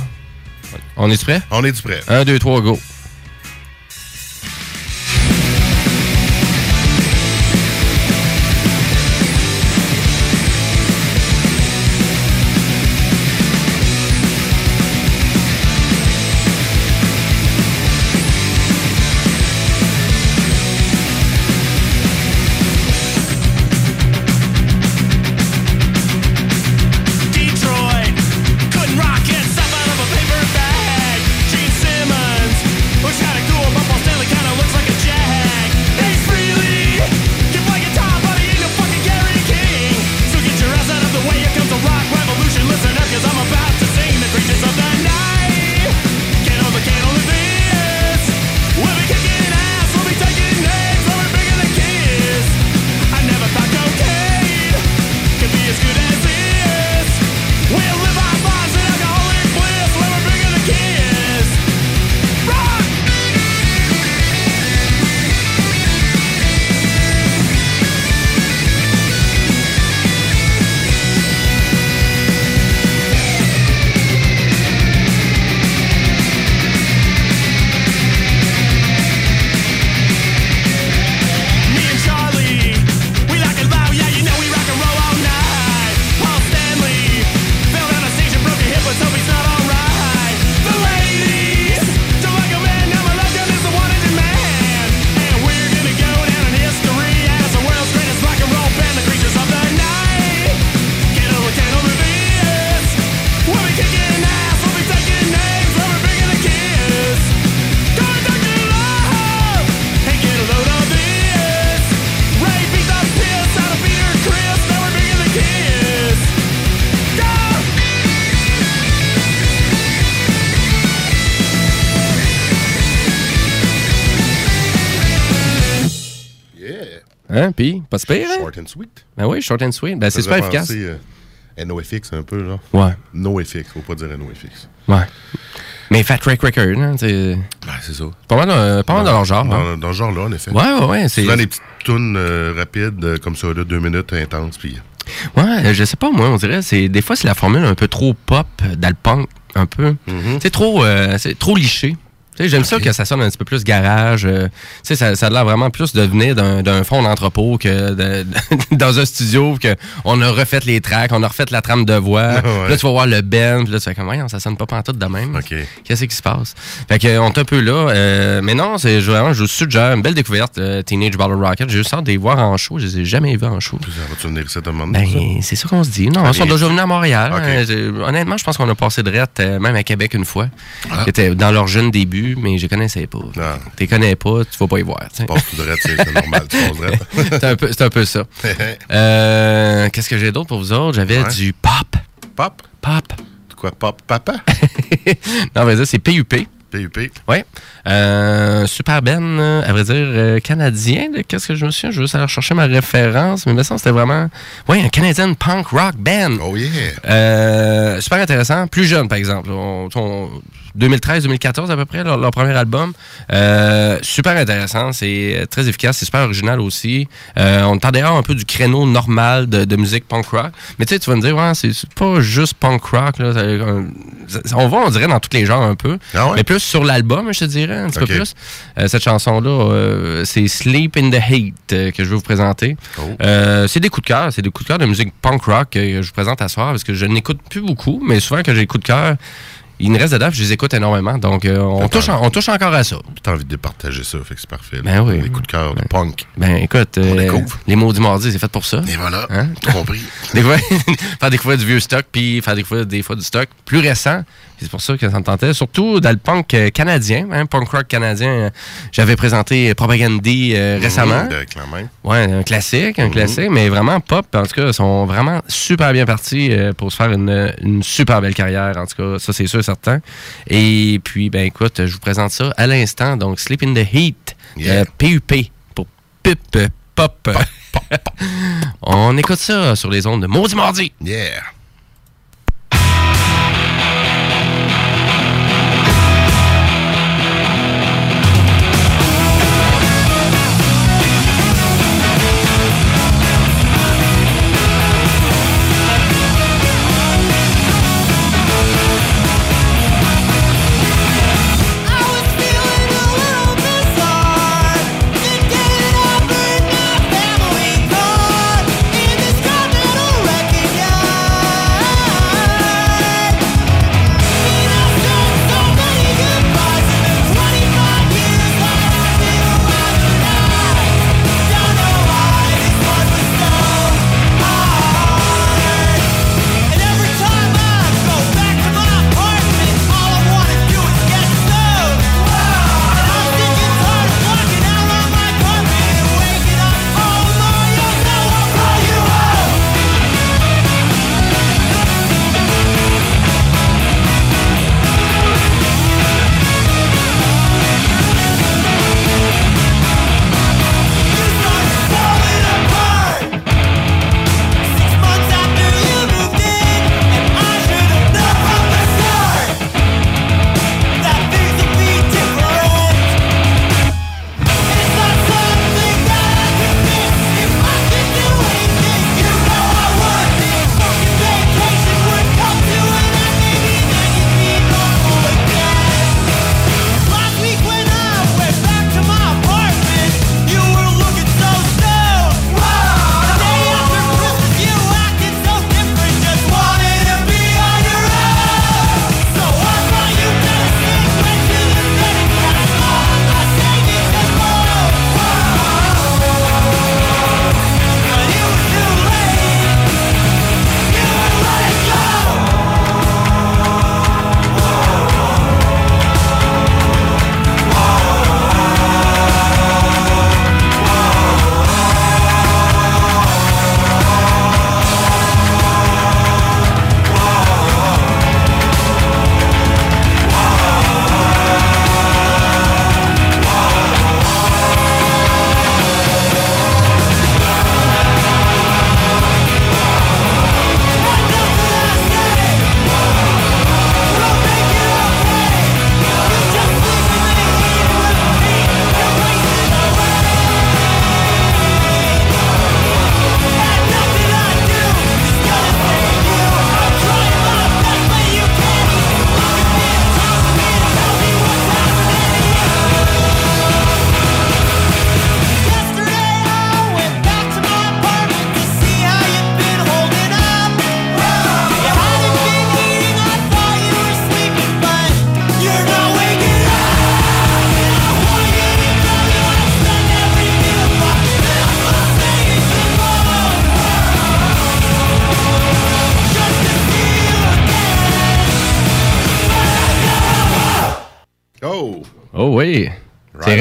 On est prêt? On est prêt? Un, deux, trois, go. Pas hein? Short and sweet. Ben oui, short and sweet. Ben, c'est super efficace. euh, NoFX un peu, genre. Ouais. NoFX, faut pas dire NoFX. Ouais. Mais Fat Track Record, hein, c'est. Ben, c'est ça. Pas mal, euh, pas mal dans leur genre. Dans, hein. dans ce genre-là, en effet. Ouais, ouais, ouais. C'est... Souvent des petites tunes euh, rapides, euh, comme ça, là, deux minutes intenses, puis... Ouais, je sais pas, moi, on dirait, c'est des fois, c'est la formule un peu trop pop euh, dans le punk, un peu. C'est trop, euh, c'est trop liché. J'aime ça que ça sonne un petit peu plus garage. euh, tu sais, ça, ça a l'air vraiment plus de venir d'un d'un fond d'entrepôt que de- dans un studio, que on a refait les tracks, on a refait la trame de voix. Ouais. Là, tu vas voir le band, puis là, tu fais comme, ça sonne pas pantoute de même. Qu'est-ce qui se passe? Fait que, on est un peu là. euh, mais non, c'est vraiment, je vous suggère une belle découverte, euh, Teenage Battle Rocket. J'ai juste hâte de les voir en show. Je les ai jamais vus en show. Ça va-tu venir ici à un moment donné, Ben, c'est ça qu'on se dit. Non, ils sont déjà venus à Montréal. Euh, honnêtement, je pense qu'on a passé de rette, même à Québec une fois. Ah. Qui était dans leur jeune début, mais je connaissais pas. Tu les connais pas, tu vas pas y voir. tu tout de c'est normal, c'est un peu, un peu ça. Euh, Qu'est-ce que j'ai d'autre pour vous autres? J'avais Ouais. du pop. Pop? Pop. Quoi, pop? Papa? non, mais ça, c'est PUP. PUP. Oui. Euh, super Ben, euh, à vrai dire, euh, canadien. de- Qu'est-ce que je me souviens? Je veux juste aller chercher ma référence, mais me semble c'était vraiment. Oui, un Canadian punk rock band. Oh yeah. Euh, super intéressant. Plus jeune, par exemple. On- on- 2013-2014 à peu près, leur, leur premier album. Euh, super intéressant. C'est euh, très efficace. C'est super original aussi. Euh, on est dehors un peu du créneau normal de, de musique punk rock. Mais tu sais, tu vas me dire, ouais, c'est pas juste punk rock. Là. On va, on dirait, dans tous les genres un peu. Mais plus sur l'album, je te dirais, un petit peu plus. Euh, cette chanson-là, c'est Sleep in the Hate que je vais vous présenter. Euh, c'est des coups de cœur. C'est des coups de cœur de musique punk rock que je vous présente à soir parce que je n'écoute plus beaucoup, mais souvent que j'ai des coups de cœur, il me reste puis je les écoute énormément. Donc, euh, on, touche, en- on touche encore à ça. T'as envie de départager ça, fait que c'est parfait. là. Ben oui. Des coups de cœur de punk. Ben écoute, euh, découvre. les maudits mardis, c'est fait pour ça. Et voilà, Hein? compris. Faire découvrir du vieux stock, puis faire découvrir des fois du stock plus récent. C'est pour ça que ça me tentait. Surtout dans le punk euh, canadien, hein, punk rock canadien. euh, J'avais présenté Propagandy euh, récemment. De Clermont. Ouais, un classique, un Mhm. classique, mais vraiment pop. En tout cas, ils sont vraiment super bien partis euh, pour se faire une, une super belle carrière. En tout cas, ça, c'est sûr et certain. Et puis, ben écoute, je vous présente ça à l'instant. Donc, Sleep in the Heat, euh, PUP, pour Pup euh, Pop. On écoute ça sur les ondes de Maudit Mardi. Yeah.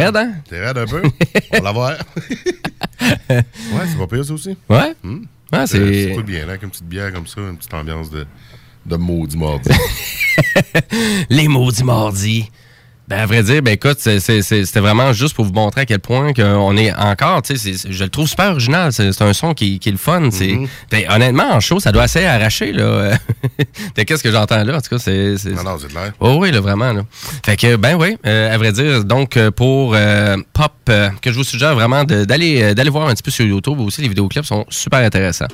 Raide, hein? C'est raide un peu? On va la voir. ouais, c'est pas pire, ça aussi. Ouais? Hmm. Ah, c'est. c'est- bien, là, avec une petite bière comme ça, une petite ambiance de, de maudit mardi. Les maudits mardis. Ben, à vrai dire, ben écoute, c'était vraiment juste pour vous montrer à quel point qu'on est encore, tu sais, je le trouve super original. C'est un son qui, qui est le fun. c'est Mm-hmm. honnêtement, en show, ça doit assez arracher, là. Qu'est-ce que j'entends là? En tout cas, c'est. c'est- non, non, c'est clair. Oh oui, là, vraiment. Là. Fait que, ben oui, euh, à vrai dire, donc euh, pour euh, Pop, euh, que je vous suggère vraiment d'aller euh, d'aller voir un petit peu sur YouTube aussi, les vidéoclips sont super intéressants.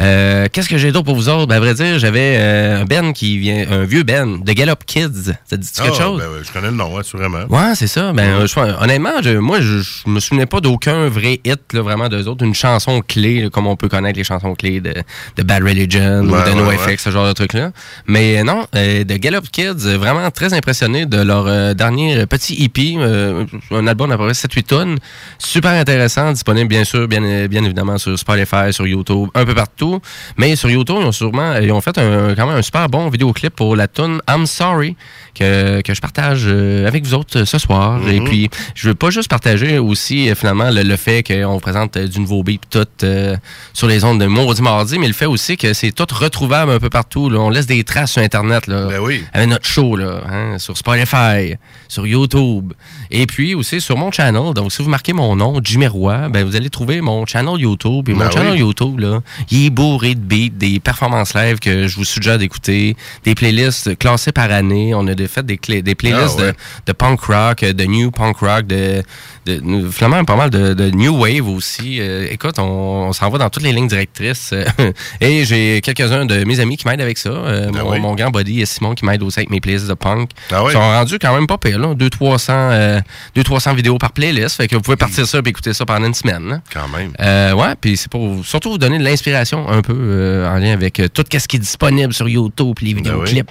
Euh, Qu'est-ce que j'ai d'autre pour vous autres? Ben, à vrai dire, j'avais euh, un Ben qui vient, un vieux Ben de Gallop Kids. Ça dit quelque Ah, chose? ben je connais le nom, assurément. Ouais, c'est ça. Ben, euh, je- honnêtement, je- moi, je, je me souvenais pas d'aucun vrai hit, là, vraiment, d'eux autres. Une chanson clé, là, comme on peut connaître les chansons clés de, de Bad Religion ou de ouais, NoFX, ce genre de trucs-là. Mais euh, non, euh, de Gallop Kids, vraiment très impressionné de leur euh, dernier petit euh, un album d'à peu près 7-8 tonnes. Super intéressant, disponible bien sûr, bien, bien évidemment sur Spotify, sur YouTube, un peu partout. Mais sur YouTube, ils ont sûrement, fait un, un super bon vidéoclip pour la tune I'm Sorry que, que je partage euh, avec vous autres euh, ce soir. Mhm. Et puis, je veux pas juste partager aussi euh, finalement le, le fait qu'on vous présente du nouveau beat tout euh, sur les ondes de Maudit Mardi, mais le fait aussi que c'est tout retrouvable un peu partout. là. On laisse des traces sur Internet là, Ben oui. avec notre show là, hein, sur Spotify, sur YouTube, et puis aussi sur mon channel. Donc, si vous marquez mon nom, Jimmy Roy, ben vous allez trouver mon channel YouTube. Et mon Ben channel oui. YouTube là, il est bourré de beats, des performances live que je vous suggère d'écouter, des playlists classées par année. On a de- fait des, clés- des playlists Ah ouais. de, de punk rock, de new punk rock, de, de, finalement pas mal de, de new wave aussi. Euh, écoute, on, on s'en va dans toutes les lignes directrices. et j'ai quelques-uns de mes amis qui m'aident avec ça. Euh, Ben mon, oui. mon grand buddy Simon qui m'aide aussi avec mes playlists de punk. Ah oui? Ils sont rendus quand même pas pire, là. 200-300 euh, 200-300 vidéos par playlist. Fait que vous pouvez partir ça et écouter ça pendant une semaine. là. Quand même. Euh, ouais, puis c'est pour surtout vous donner de l'inspiration un peu euh, en lien avec euh, tout ce qui est disponible sur YouTube, les Ben vidéoclips.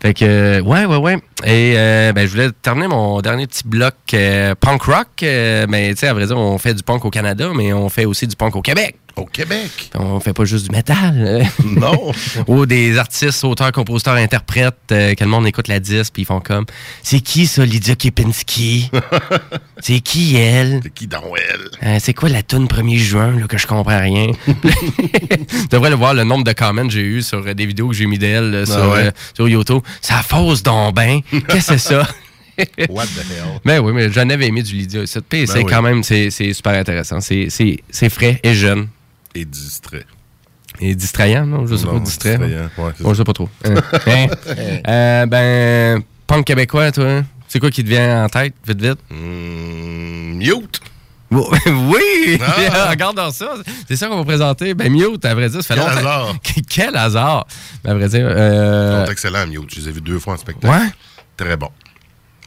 Fait que, euh, ouais, ouais, ouais. Et euh, ben, je voulais terminer mon dernier petit bloc euh, punk rock. euh, mais tu sais, à vrai dire, on fait du punk au Canada, mais on fait aussi du punk au Québec. Au Québec. On fait pas juste du métal. Non. Ou des artistes, auteurs, compositeurs, interprètes, euh, que le monde écoute la disque, puis ils font comme C'est qui ça, Lydia Kepinski C'est qui elle? C'est qui dans elle? Euh, c'est quoi la tune 1er juin, là, que je comprends rien? tu devrais le voir, le nombre de comments que j'ai eu sur euh, des vidéos que j'ai mis d'elle là, sur, Ah ouais? euh, sur YouTube. Ça fausse donc ben. Qu'est-ce que c'est ça? What the hell? Ben oui, mais j'en avais aimé du Lydia. Puis c'est Ben oui. quand même, c'est c'est super intéressant. C'est- C'est c'est frais et jeune. Et distrait. Et distrayant, non? Je sais Non, pas, distrait. distrayant, ouais, Bon, je sais pas trop. Hein? Hein? Euh, ben, punk québécois, toi, c'est quoi qui te vient en tête, vite, vite? Hmm, mute! oui! Ah! Regarde dans ça. C'est ça qu'on va présenter. Ben, Mute, à vrai dire, ça fait Quel longtemps. hasard. Quel hasard! Ben, à vrai dire, euh, Ils sont excellents, Mute. Je les ai vus deux fois en spectacle. Ouais? Très bon.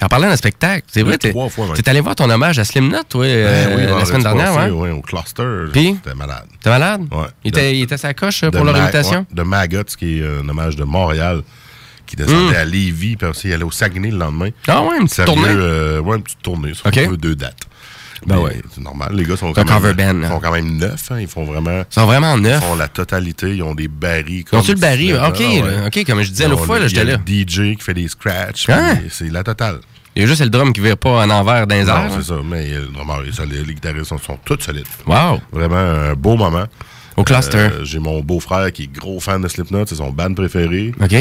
En parlant d'un spectacle, c'est vrai, t'es t'es allé voir ton hommage à Slim toi, euh, Ben oui, la vendredi semaine dernière, ouais? ouais, au cluster. Puis? C'était malade. T'es malade? Ouais. Il De- il était sa coche euh, pour invitation? ouais, de Maggots, qui est un hommage de Montréal, qui descendait Mm. à Lévis, puis aussi il allait au Saguenay le lendemain. Ah ouais, une petite tournée? euh, ouais, une petite tournée. Ça fait deux dates. Ben ouais. C'est normal. Les gars sont quand, même, band, ils sont quand même neufs. hein. Ils font vraiment. Ils sont vraiment neufs. Ils font la totalité. Ils ont des barils. Ils ont-tu le baril? OK, ouais. OK, comme je disais l'autre fois, le- là, j'étais il y a le DJ qui fait des scratchs. Hein? C'est la totale. Il y a juste le drum qui vire pas en envers Non, airs. c'est ça. Mais le drummer est solide. Les guitaristes sont, sont tous solides. Wow! Vraiment un beau moment. Au cluster. Euh, J'ai mon beau-frère qui est gros fan de Slipknot. C'est son band préféré. OK?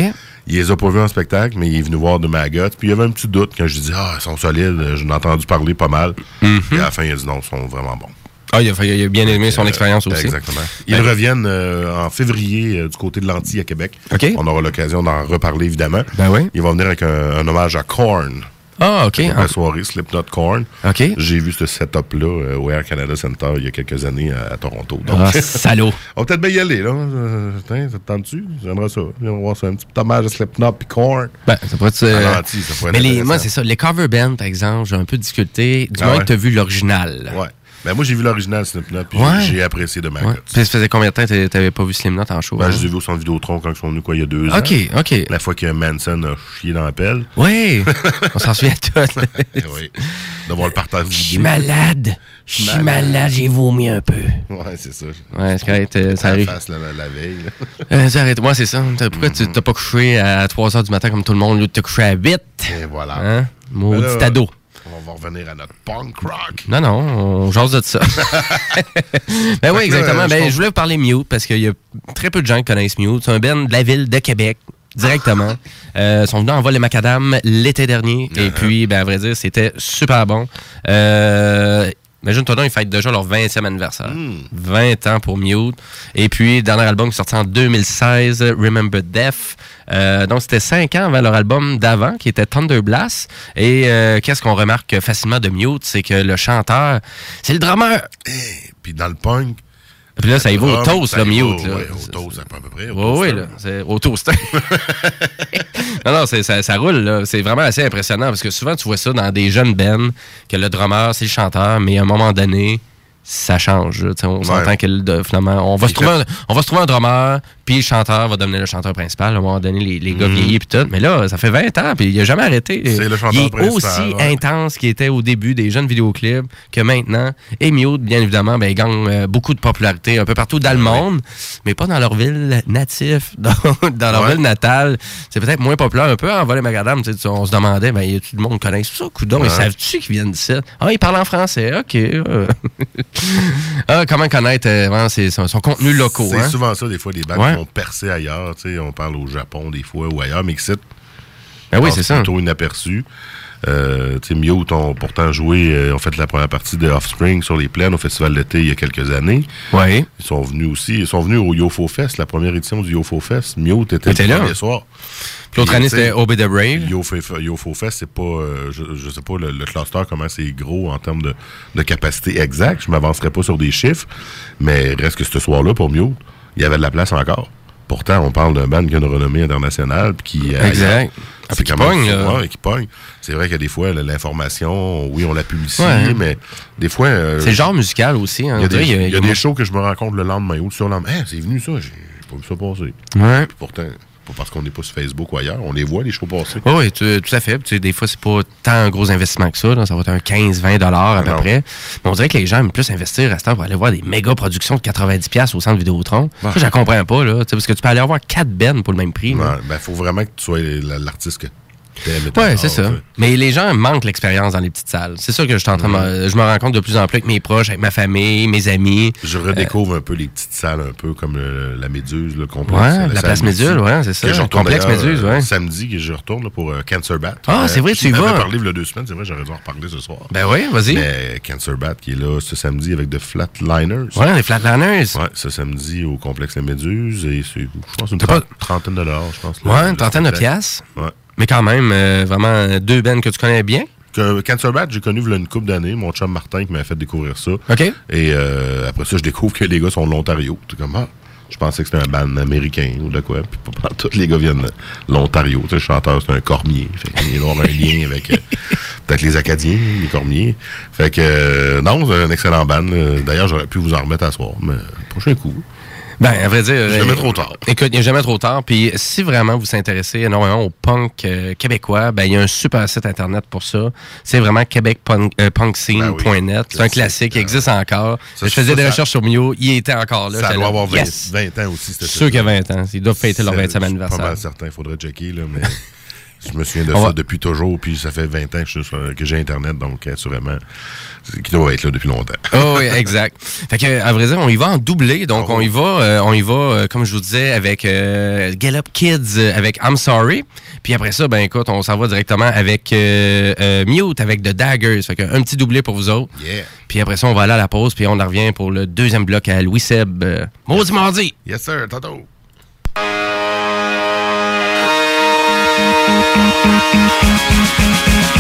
Il les a pas vus en spectacle, mais il est venu voir de Maggot. Puis il y avait un petit doute quand je dis Ah, ils sont solides. J'en ai entendu parler pas mal. Mhm. Et à la fin, il a dit non, ils sont vraiment bons. Ah, il a, il a bien aimé son Euh, expérience aussi. Exactement. Ils Ben, reviennent euh, en février euh, du côté de l'Antilles à Québec. OK. On aura l'occasion d'en reparler évidemment. Ben oui. Ils vont venir avec un, un hommage à Korn. Ah, OK. Pour Ah, la soirée Slipknot Korn. OK. J'ai vu ce setup-là euh, au Air Canada Center il y a quelques années à, à Toronto. Donc, Ah, salaud. on va peut-être bien y aller, là. Euh, tiens, ça te tente-tu? J'aimerais ça. Viens voir ça, un petit hommage à Slipknot puis Korn. Ben, ça pourrait être. L'anti, ça pourrait être Mais les, moi, c'est ça. Les cover bands, par exemple, j'ai un peu discuté. Du Ah moins ouais? que t'as vu l'original. Ouais. Ben, moi, j'ai vu l'original Slipknot puis Ouais. j'ai apprécié de Ouais. Maggot. Puis ça faisait combien de temps que t'a- t'avais pas vu Slim Knot en show? Ben, hein? je les ai vus au centre Vidéotron quand ils sont venus, quoi, il y a deux ans. OK, OK. La fois que Manson a chié dans la pelle. Oui, on s'en souvient tous. Oui. De voir le partage Je suis malade. Je suis Malade. j'ai vomi un peu. Ouais, c'est ça. Ouais, c'est correct, euh, ça arrive. face la, la- la veille. Euh, arrête. Moi, c'est ça. Pourquoi tu t'as pas couché à 3 h du matin comme tout le monde, là, t'as couché à 8? Et voilà. Hein? Maudit Ben là, ado. Va revenir à notre punk rock. Non, non, on jase de ça. ben oui, exactement. euh, je ben, je voulais vous parler Mute parce qu'il y a très peu de gens qui connaissent Mute. C'est un band de la ville de Québec. Directement. Euh, ils sont venus en vol les macadam l'été dernier. Uh-huh. Et puis, ben, à vrai dire, c'était super bon. Euh, Imagine-toi donc, ils fêtent déjà leur 20e anniversaire. Hmm. 20 ans pour Mute. Et puis, dernier album qui est sorti en 2016, Remember Death. Euh, donc, c'était 5 ans avant leur album d'avant, qui était Thunder Blast. Et euh, qu'est-ce qu'on remarque facilement de Mute, c'est que le chanteur, c'est le drummer. Puis dans le punk. Puis là, ça y va au Ah, toast, là, Mute. là. ouais, au toast, à peu près. Oui, oui, là. C'est au toaster. non, non, ça, ça roule, là. C'est vraiment assez impressionnant parce que souvent, tu vois ça dans des jeunes bands, que le drummer, c'est le chanteur, mais à un moment donné, ça change. On s'entend que le- de- finalement, on va, se trouver un, on va se trouver un drummer, puis le chanteur va devenir le chanteur principal. À un moment donné, les, les gars Mhm. vieillis, puis tout. Mais là, ça fait 20 ans, puis il a jamais arrêté. C'est le chanteur il est principal, aussi ouais. intense qu'il était au début des jeunes vidéoclips que maintenant. Et Mute, bien évidemment, ben, gagne euh, beaucoup de popularité un peu partout dans le monde, mais pas dans leur ville native, dans, dans leur Ouais. ville natale. C'est peut-être moins populaire un peu en volet sais, On se demandait, ben, y a tout le monde connaît ça, coudon? Ils savent-tu qu'ils viennent d'ici? Ah, ils parlent en français, OK. ah, comment connaître euh, vraiment, son, son contenu local? C'est hein? souvent ça, des fois, des bandes Vont percer ailleurs. On parle au Japon, des fois, ou ailleurs, mais ici, Ben oui, c'est ça. plutôt inaperçu. Euh, Mute ont pourtant joué, euh, ont fait la première partie de Offspring sur les plaines au Festival d'été il y a quelques années. Oui. Ils sont venus aussi, ils sont venus au Yofo Fest, la première édition du Yofo Fest. Mute était Était le là. premier soir. L'autre année, c'était Obey the Brave. Yofo, Yofo Fest, c'est pas, euh, je, je sais pas le, le cluster comment c'est gros en termes de, de capacité exacte. Je m'avancerai pas sur des chiffres, mais reste que ce soir-là pour Mute, il y avait de la place encore. Pourtant, on parle d'un band qui a une renommée internationale qui euh, Exact. Ah, qui quand même pogne, ouais, qui pogne. C'est vrai que des fois, l'information, oui, on la publicise, Ouais. mais des fois. euh, C'est le genre musical aussi. Hein, il y a des, il y a il des shows que je me rends compte le lendemain ou le surlendemain. Hey, c'est venu ça, j'ai j'ai pas vu ça passer. Ouais. Puis pourtant, pas parce qu'on n'est pas sur Facebook ou ailleurs, on les voit, les shows passer. Oui, oui, tout, tout à fait. Tu sais, des fois, c'est pas tant un gros investissement que ça. là. Ça va être un 15-20 dollars à peu Non. près. Mais on dirait que les gens aiment plus investir à ce temps pour aller voir des méga productions de 90$ piastres au centre Vidéotron. Ouais. Ça, je comprends pas, là. Tu sais, Parce que tu peux aller avoir 4 bennes pour le même prix. Ouais, ben, faut vraiment que tu sois la- l'artiste que t'adores, c'est ça. Mais les gens manquent l'expérience dans les petites salles. C'est ça que je suis en train de me- je me rends compte de plus en plus avec mes proches, avec ma famille, mes amis. Je redécouvre un peu les petites salles, un peu comme euh, la Méduse, le complexe. Ouais, euh, la place Méduse, ouais, c'est ça, le complexe Méduse, euh, ouais. Samedi, que je retourne là, pour euh, Cancer Bat. Ah, c'est vrai, tu y vas. parlé il y a deux semaines, c'est vrai, j'aurais dû en reparler ce soir. Ben oui, vas-y. Mais Cancer Bat qui est là ce samedi avec The Flatliners. Ouais, les Flatliners. Ouais, ce samedi au complexe La Méduse. Et c'est, je pense, une trentaine de dollars, je pense. Ouais, le- une trentaine de piastres. Ouais. Mais quand même, euh, vraiment, euh, deux bennes que tu connais bien. Que Cancer Bat, j'ai connu il y a une couple d'années. Mon chum Martin qui m'a fait découvrir ça. OK. Et euh, après ça, je découvre que les gars sont de l'Ontario. C'est comme, ah, je pensais que c'était un band américain ou de quoi. Puis pas- tous les gars viennent de l'Ontario. Tu sais, le chanteur, c'est un cormier. Fait qu'il doit avoir un lien avec euh, peut-être les Acadiens, les cormiers. Fait que, non, c'est un excellent band. D'ailleurs, j'aurais pu vous en remettre à soir, mais prochain coup. Ben, à vrai dire. Jamais euh, trop tard. Écoute, il n'y a jamais trop tard. Puis si vraiment vous s'intéressez énormément au punk euh, québécois, ben il y a un super site internet pour ça. C'est vraiment québecpunkscene.net. c'est un classique, il existe encore. Ça, je faisais ça, des ça- recherches sur Mio, il était encore là. Ça doit avoir 20, yes! 20 ans aussi. c'était Sûr qu'il y a 20 ans. Ils doivent fêter leur C'est- 20e je suis Pas anniversaire. mal certain, il faudrait checker, là, mais je me souviens de On ça va- depuis toujours, puis ça fait 20 ans que, je j'ai Internet, donc assurément, c'est- qui doit être là depuis longtemps. Oh oui, exact. Fait que, à vrai dire, on y va en doublé. Donc, Oh. on y va, euh, on y va, euh, comme je vous disais, avec euh, Get Up Kids, euh, avec I'm Sorry. Puis après ça, ben écoute, on s'en va directement avec euh, euh, Mute, avec The Daggers. Fait que un petit doublé pour vous autres. Yeah. Puis après ça, on va aller à la pause, puis on en revient pour le deuxième bloc à Louis Seb. Euh, Maudit mardi! Yes, sir, tantôt. Thank you.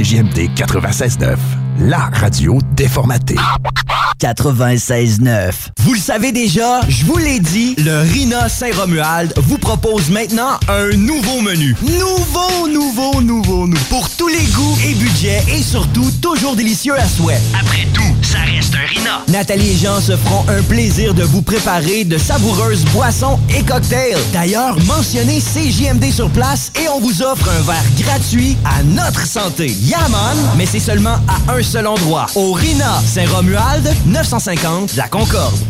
CJMD 96.9, la radio déformatée. 96.9. Vous le savez déjà, je vous l'ai dit, le Rina Saint-Romuald vous propose maintenant un nouveau menu. Nouveau, nouveau, nouveau, nouveau. Pour tous les goûts et budgets et surtout toujours délicieux à souhait. Après tout, ça reste un Rina. Nathalie et Jean se feront un plaisir de vous préparer de savoureuses boissons et cocktails. D'ailleurs, mentionnez CJMD sur place et on vous offre un verre gratuit à notre santé. Yaman, mais c'est seulement à un seul endroit. Au Rina Saint-Romuald, 950 La Concorde.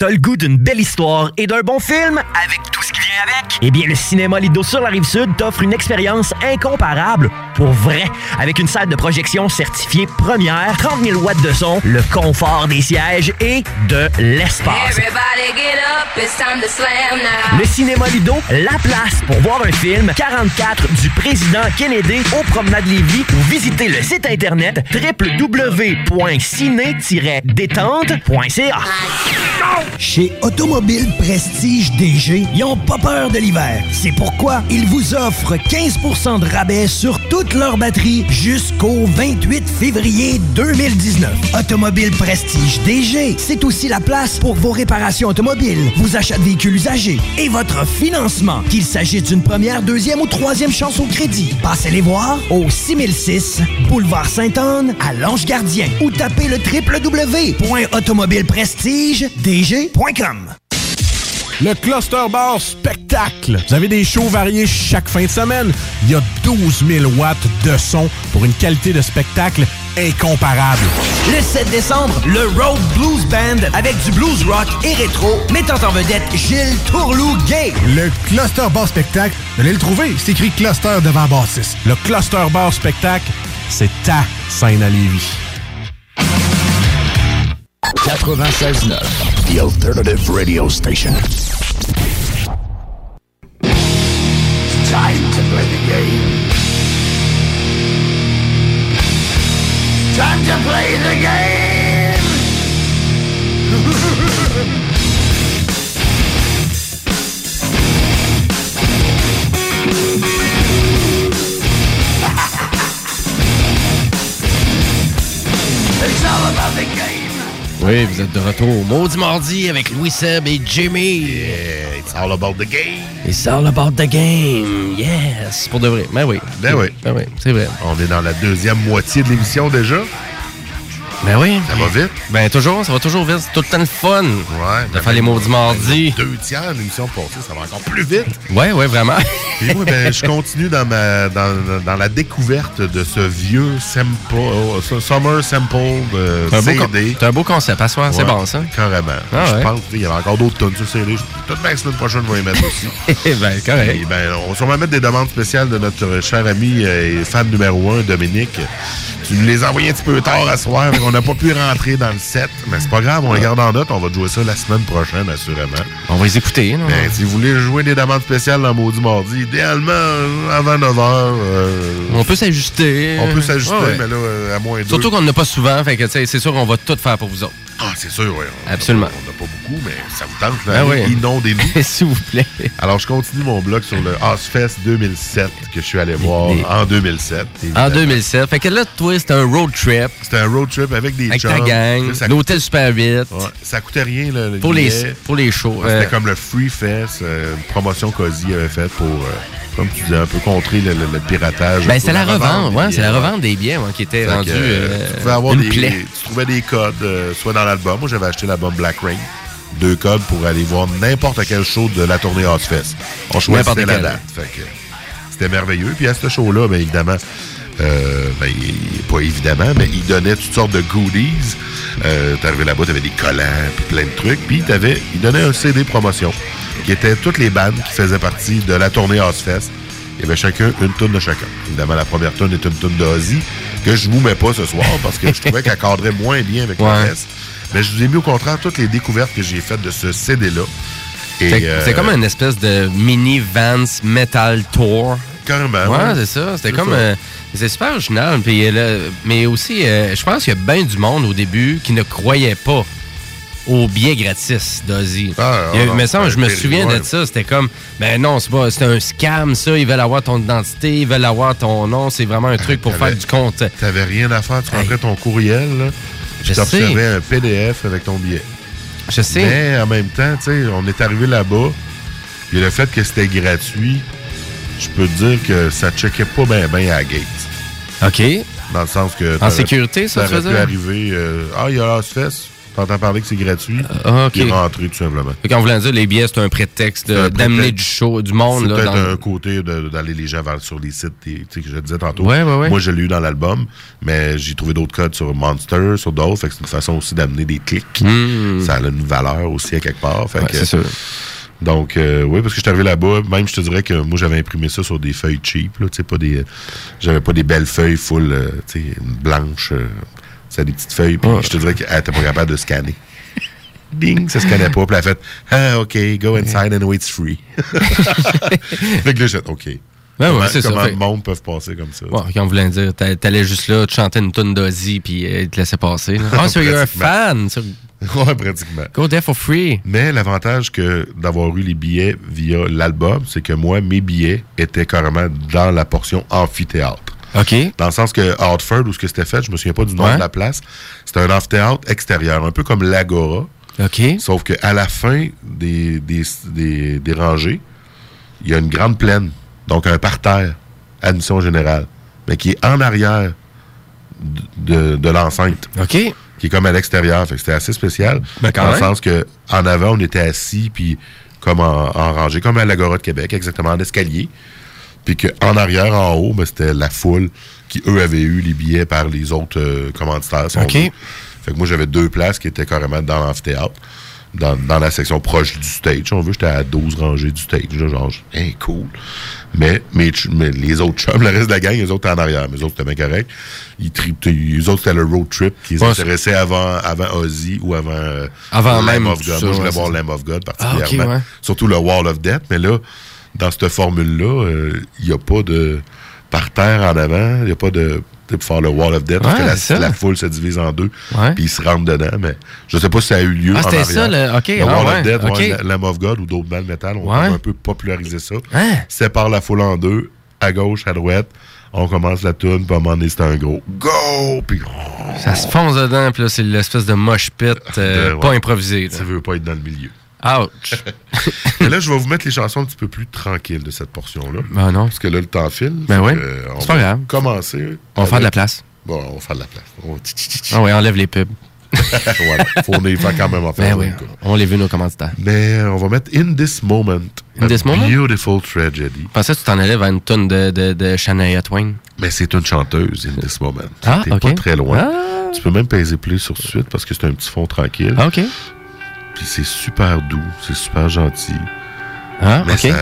T'as le goût d'une belle histoire et d'un bon film? Avec tout ce qui vient avec. Eh bien, le Cinéma Lido sur la Rive-Sud t'offre une expérience incomparable, pour vrai, avec une salle de projection certifiée première, 30 000 watts de son, le confort des sièges et de l'espace. Everybody get up, it's time to slam now. Le Cinéma Lido, la place pour voir un film 44 du président Kennedy au Promenade Lévis ou visiter le site internet www.ciné-détente.ca. Chez Automobile Prestige DG, ils ont pas peur de l'hiver. C'est pourquoi ils vous offrent 15% de rabais sur toutes leurs batteries jusqu'au 28 février 2019. Automobile Prestige DG, c'est aussi la place pour vos réparations automobiles, vos achats de véhicules usagés et votre financement, qu'il s'agisse d'une première, deuxième ou troisième chance au crédit. Passez les voir au 6006 Boulevard Sainte-Anne à Lange-Gardien ou tapez le www.automobileprestige.dg.com. Le Cluster Bar Spectacle. Vous avez des shows variés chaque fin de semaine. Il y a 12 000 watts de son pour une qualité de spectacle incomparable. Le 7 décembre, le Road Blues Band avec du blues rock et rétro, mettant en vedette Gilles Tourlou-Gay. Le Cluster Bar Spectacle, vous allez le trouver, c'est écrit Cluster devant bassiste. Le Cluster Bar Spectacle, c'est ta scène à Lévis. 96.9, The Alternative Radio Station. It's time to play the game. Time to play the game. it's all about the game. Oui, vous êtes de retour au Maudit Mardi avec Louis Seb et Jimmy. Yeah, it's all about the game. It's all about the game. Yes. Pour de vrai. Ben oui. Ben oui. Ben oui, c'est vrai. On est dans la deuxième moitié de l'émission déjà. Ben oui. Ça va vite. Ben toujours, ça va toujours vite. C'est tout le temps le fun. Ouais. De faire les Maudits Mardis. Deux tiers de l'émission passée, ça va encore plus vite. Ouais, ouais, vraiment. Puis moi, ben, je continue dans, ma, dans, dans la découverte de ce vieux sample, oh, ce Summer Sample de un, CD. c'est un beau concept. À soir, c'est bon, ça. Carrément. Ah je ouais. pense qu'il y avait encore d'autres tonnes sur CD. Peut-être bien la semaine prochaine, je vais les mettre aussi. ben, correct. Et ben, on va sûrement mettre des demandes spéciales de notre cher ami euh, et fan numéro un, Dominique. Tu nous les as envoyés un petit peu tard à soir, fait qu'on n'a pas pu rentrer dans le set. Mais c'est pas grave, on les garde en note. On va jouer ça la semaine prochaine, assurément. On va les écouter, non? Ben, si vous voulez jouer des demandes spéciales dans Maudit Mardi, idéalement euh, avant 9h. On peut s'ajuster. On peut s'ajuster, Ouais, ouais. mais là, euh, à moins deux. Surtout qu'on n'a pas souvent, fait que c'est sûr qu'on va tout faire pour vous autres. Ah, c'est sûr, oui. Absolument. On n'a pas beaucoup, mais ça vous tente. Là, Ah oui. Inondez-nous. S'il vous plaît. Alors, je continue mon blog sur le Ozfest 2007 que je suis allé voir en 2007. En évidemment. 2007. Fait que là, toi, c'était un road trip C'était un road trip avec des avec chums. ta gang, l'hôtel Super 8. ouais, ça coûtait rien, là, le Pour les, pour les shows. C'était Euh, comme le Free Fest, euh, une promotion qu'Ozzy avait faite pour, euh, comme tu disais, un peu contrer le, le- le piratage. ben, c'est la revente, des ouais, c'est la revente des ouais, qui était rendue euh, euh, tu pouvais avoir une des, plaie. tu trouvais des codes, euh, soit dans l'album. Moi, j'avais acheté l'album Black Rain. Deux codes pour aller voir n'importe quel show de la tournée Ozfest. On choisissait la date. C'était merveilleux. Puis à ce show-là, bien évidemment, euh, ben, il- pas évidemment, mais il donnait toutes sortes de goodies. Euh, T'arrivais là-bas, t'avais des collants, puis plein de trucs. Puis t'avais, il donnait un CD promotion qui était toutes les bandes qui faisaient partie de la tournée Ozfest. Il y avait chacun une tonne de chacun. Évidemment, la première tonne est une tonne d'Ozzy, que je vous mets pas ce soir parce que je trouvais qu'elle cadrait moins bien avec Ouais. le reste. Mais je vous ai mis au contraire toutes les découvertes que j'ai faites de ce CD-là. Euh, c'est comme une espèce de mini Vance Metal Tour. Carrément. Ouais, ouais. c'est ça. C'était comme. euh, c'est super original. Puis, euh, là, mais aussi, euh, je pense qu'il y a bien du monde au début qui ne croyait pas au billet gratis d'Ozzy. Ah, Il y a- non, mais ça, je me souviens de ça. C'était comme, ben non, c'est pas, c'est un scam, ça. Ils veulent avoir ton identité, ils veulent avoir ton nom. C'est vraiment un truc pour faire du compte. T'avais rien à faire. Tu rentrais ton courriel, là. Je recevais un PDF avec ton billet. Je sais. Mais en même temps, tu sais, on est arrivé là-bas. Puis le fait que c'était gratuit, je peux te dire que ça checkait pas bien ben à la gate. OK. Dans le sens que. En sécurité, ça, pu dire? arriver. euh, ah, il y a. T'entends parler que c'est gratuit. Ah, OK. Puis rentrer, tout simplement. Fait qu'en voulant dire, les billets, c'est un prétexte un d'amener du show, du monde. C'est peut-être dans- un côté d'aller les gens vers, sur les sites des- tu sais, que je disais tantôt. Ouais, ouais, ouais. Moi, je l'ai eu dans l'album, mais j'ai trouvé d'autres codes sur Monster, sur d'autres. Fait que c'est une façon aussi d'amener des clics. Hmm. Ça a une valeur aussi à quelque part. Fait que- sûr. Donc, euh, oui, parce que je suis arrivé là-bas, même je te dirais que moi, j'avais imprimé ça sur des feuilles cheap, là, tu sais, pas des... J'avais pas des belles feuilles full, euh, tu sais, blanches. euh, des petites feuilles, puis je te dirais qu'elle était pas capable de scanner. Ding, ça scannait pas, puis elle a fait « Ah, OK, go inside and it's free. » Fait que là, j'ai fait « OK. comment le monde peut passer comme ça? Ouais, quand voulant dire, t'a- t'allais juste là, tu chantais une tonne d'Ozzy, puis euh, ils te laissaient passer. Ah, so you're a fan. so Ouais, pratiquement. Go there for free. Mais l'avantage que d'avoir eu les billets via l'album, c'est que moi, mes billets étaient carrément dans la portion amphithéâtre. OK. Dans le sens que Hartford, où ce que c'était fait, je me souviens pas du nom Ouais. de la place, c'était un amphithéâtre extérieur, un peu comme l'Agora. OK. Sauf qu'à la fin des, des, des, des rangées, il y a une grande plaine, donc un parterre, admission générale, mais qui est en arrière de, de l'enceinte. OK. Qui est comme à l'extérieur. Fait que c'était assez spécial. Ben, dans le sens que en avant, on était assis, puis comme en, en rangée, comme à l'Agora de Québec, exactement, en escalier. Puis qu'en arrière, en haut, ben, c'était la foule qui, eux, avaient eu les billets par les autres euh, commanditaires. si OK. Fait que moi, j'avais deux places qui étaient carrément dans l'amphithéâtre, dans, dans la section proche du stage. On veut, j'étais à 12 rangées du stage. Là, genre, hey, cool. Mais, mais, mais les autres chums, le reste de la gang, les autres étaient en arrière. Mais les autres, c'était bien correct. Ils tripaient- les autres, c'était le road trip qui les Ouais, intéressait avant, avant Ozzy ou avant, Avant Lamb of God. ça, Moi, je voulais ouais, voir. Lamb of God Ah, particulièrement. ouais. Surtout le Wall of Death. Mais là, dans cette formule-là, euh, il n'y a pas de parterre en avant. Il n'y a pas de pour faire le Wall of Death, parce que la, la foule se divise en deux, puis ils se rentrent dedans, mais je sais pas si ça a eu lieu Ah, en arrière. ça, le- ok, Le ah, Wall ouais, of Death, ok. ouais, la- Lamb of God ou d'autres bandes métal ont un peu popularisé ça. Hein? Sépare la foule en deux, à gauche, à droite, on commence la tune, puis à un moment donné, c'est un gros Go! Puis Ça se fonce dedans, puis là, c'est l'espèce de mosh pit euh, pas improvisé. tu veux pas être dans le milieu. Ouch. Mais là, je vais vous mettre les chansons un petit peu plus tranquilles de cette portion-là. Ben non. Parce que là, le temps file. Ben oui. C'est pas va grave. Commencer. On va faire de la place. Bon, on va faire de la place. On Ah oui, enlève les pubs. voilà. Faut les faire quand même en faire. Ben oui, on les vu nos commanditaires. Mais on va mettre In This Moment. In This Moment? Beautiful Tragedy. Je pensais que tu t'en allais vers une tonne de, de, de Shania Twain. Mais c'est une chanteuse, In This Moment. Ah, T'es ok. pas très loin. Ah. Tu peux même peser plus sur suite parce que c'est un petit fond tranquille. Ah, OK. Puis c'est super doux, c'est super gentil. Ah, Mais OK.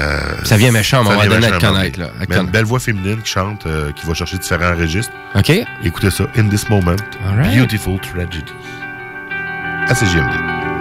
Ça vient méchant un moment vient donné à connaître, là, Mais une belle voix féminine qui chante, euh, qui va chercher différents registres. OK. Écoutez ça, In This Moment, All right. Beautiful Tragedy. À CGMD.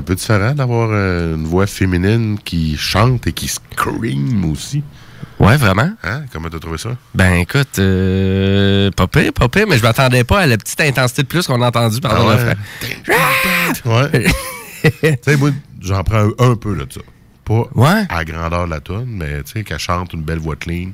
Un peu différent d'avoir euh, une voix féminine qui chante et qui scream aussi. Ouais, vraiment? Hein? Comment t'as trouvé ça? Ben écoute, euh, pas pire, pas pire, mais je m'attendais pas à la petite intensité de plus qu'on a entendu par Ah le ouais? refrain. Ouais. tu sais, moi, j'en prends un, un peu là, de ça. Pas Ouais. à la grandeur de la tune, mais tu sais, qu'elle chante une belle voix clean,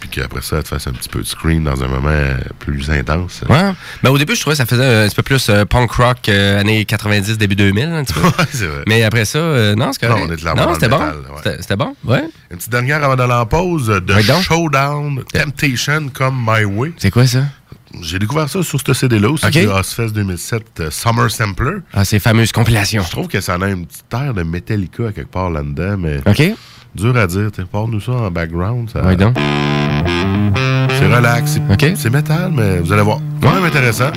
puis qu'après ça, elle te fasse un petit peu de scream dans un moment plus intense. Ouais. Ben, au début, je trouvais que ça faisait un petit peu plus euh, punk rock euh, années 90, début 2000, un petit peu. Ouais, c'est vrai. Mais après ça, euh, non, c'est correct. Non, on est Non, c'était bon. ouais. C'était- bon, ouais. Une petite dernière avant d'aller en pause, de. Showdown, Temptation Come My Way. C'est quoi ça? J'ai découvert ça sur ce CD-là aussi, Ok. du Ozfest 2007 euh, Summer Sampler. Ah, ces fameuses compilations. Je trouve que ça a un petit air de Metallica à quelque part là-dedans, mais OK. dur à dire. Parle-nous ça en background. Ça... Ouais, donc. C'est relax. C'est métal, mais vous allez voir. Quand même intéressant.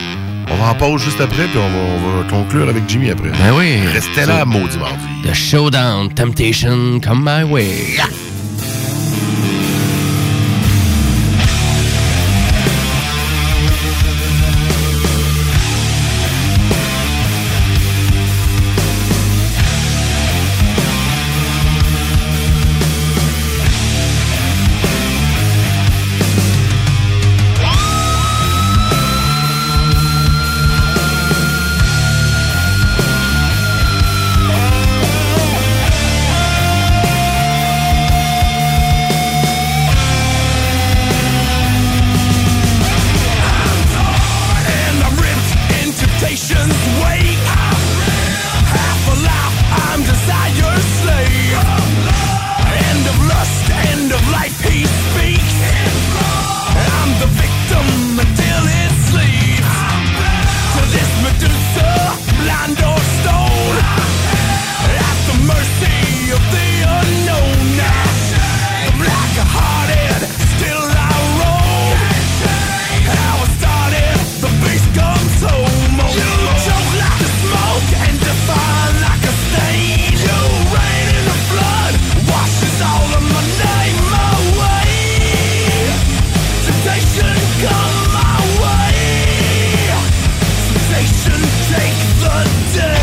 On va en pause juste après, puis on va, on va conclure avec Jimmy après. Ben oui. Restez là, maudit mardi. The Showdown, Temptation, Come My Way. Day.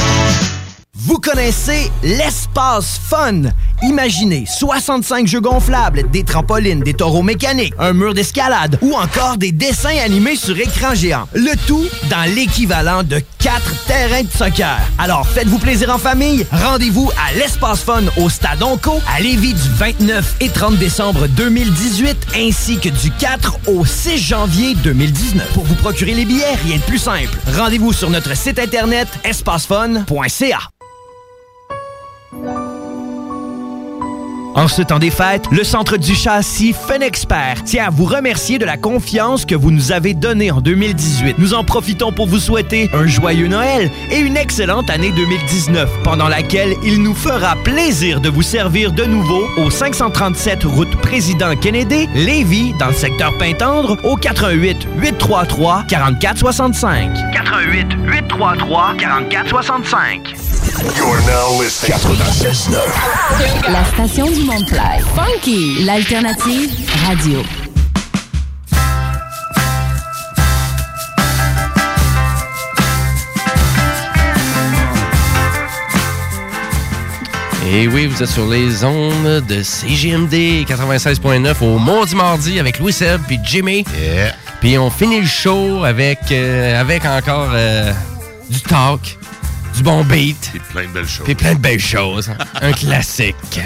oh you. Vous connaissez l'espace fun. Imaginez 65 jeux gonflables, des trampolines, des taureaux mécaniques, un mur d'escalade ou encore des dessins animés sur écran géant. Le tout dans l'équivalent de 4 terrains de soccer. Alors faites-vous plaisir en famille. Rendez-vous à l'espace fun au Stade Onco à Lévis du 29 et 30 décembre 2018 ainsi que du 4 au 6 janvier 2019. Pour vous procurer les billets, rien de plus simple. Rendez-vous sur notre site internet espacefun.ca. En ce temps des fêtes, le Centre du châssis Fun Expert tient à vous remercier de la confiance que vous nous avez donnée en 2018. Nous en profitons pour vous souhaiter un joyeux Noël et une excellente année 2019, pendant laquelle il nous fera plaisir de vous servir de nouveau au 537 route Président Kennedy, Lévis, dans le secteur Pintendre, au 88 833 4465. 88 833 4465. You're now listening. 96.9. La station du Mont-Clair. Funky, l'alternative radio. Et oui, vous êtes sur les ondes de CGMD 96.9 au Mardi Mardi avec Louis Seb puis Jimmy. Puis on finit le show avec, euh, avec encore euh, du talk, du bon beat. Et plein de belles choses. Puis plein de belles choses. Un classique.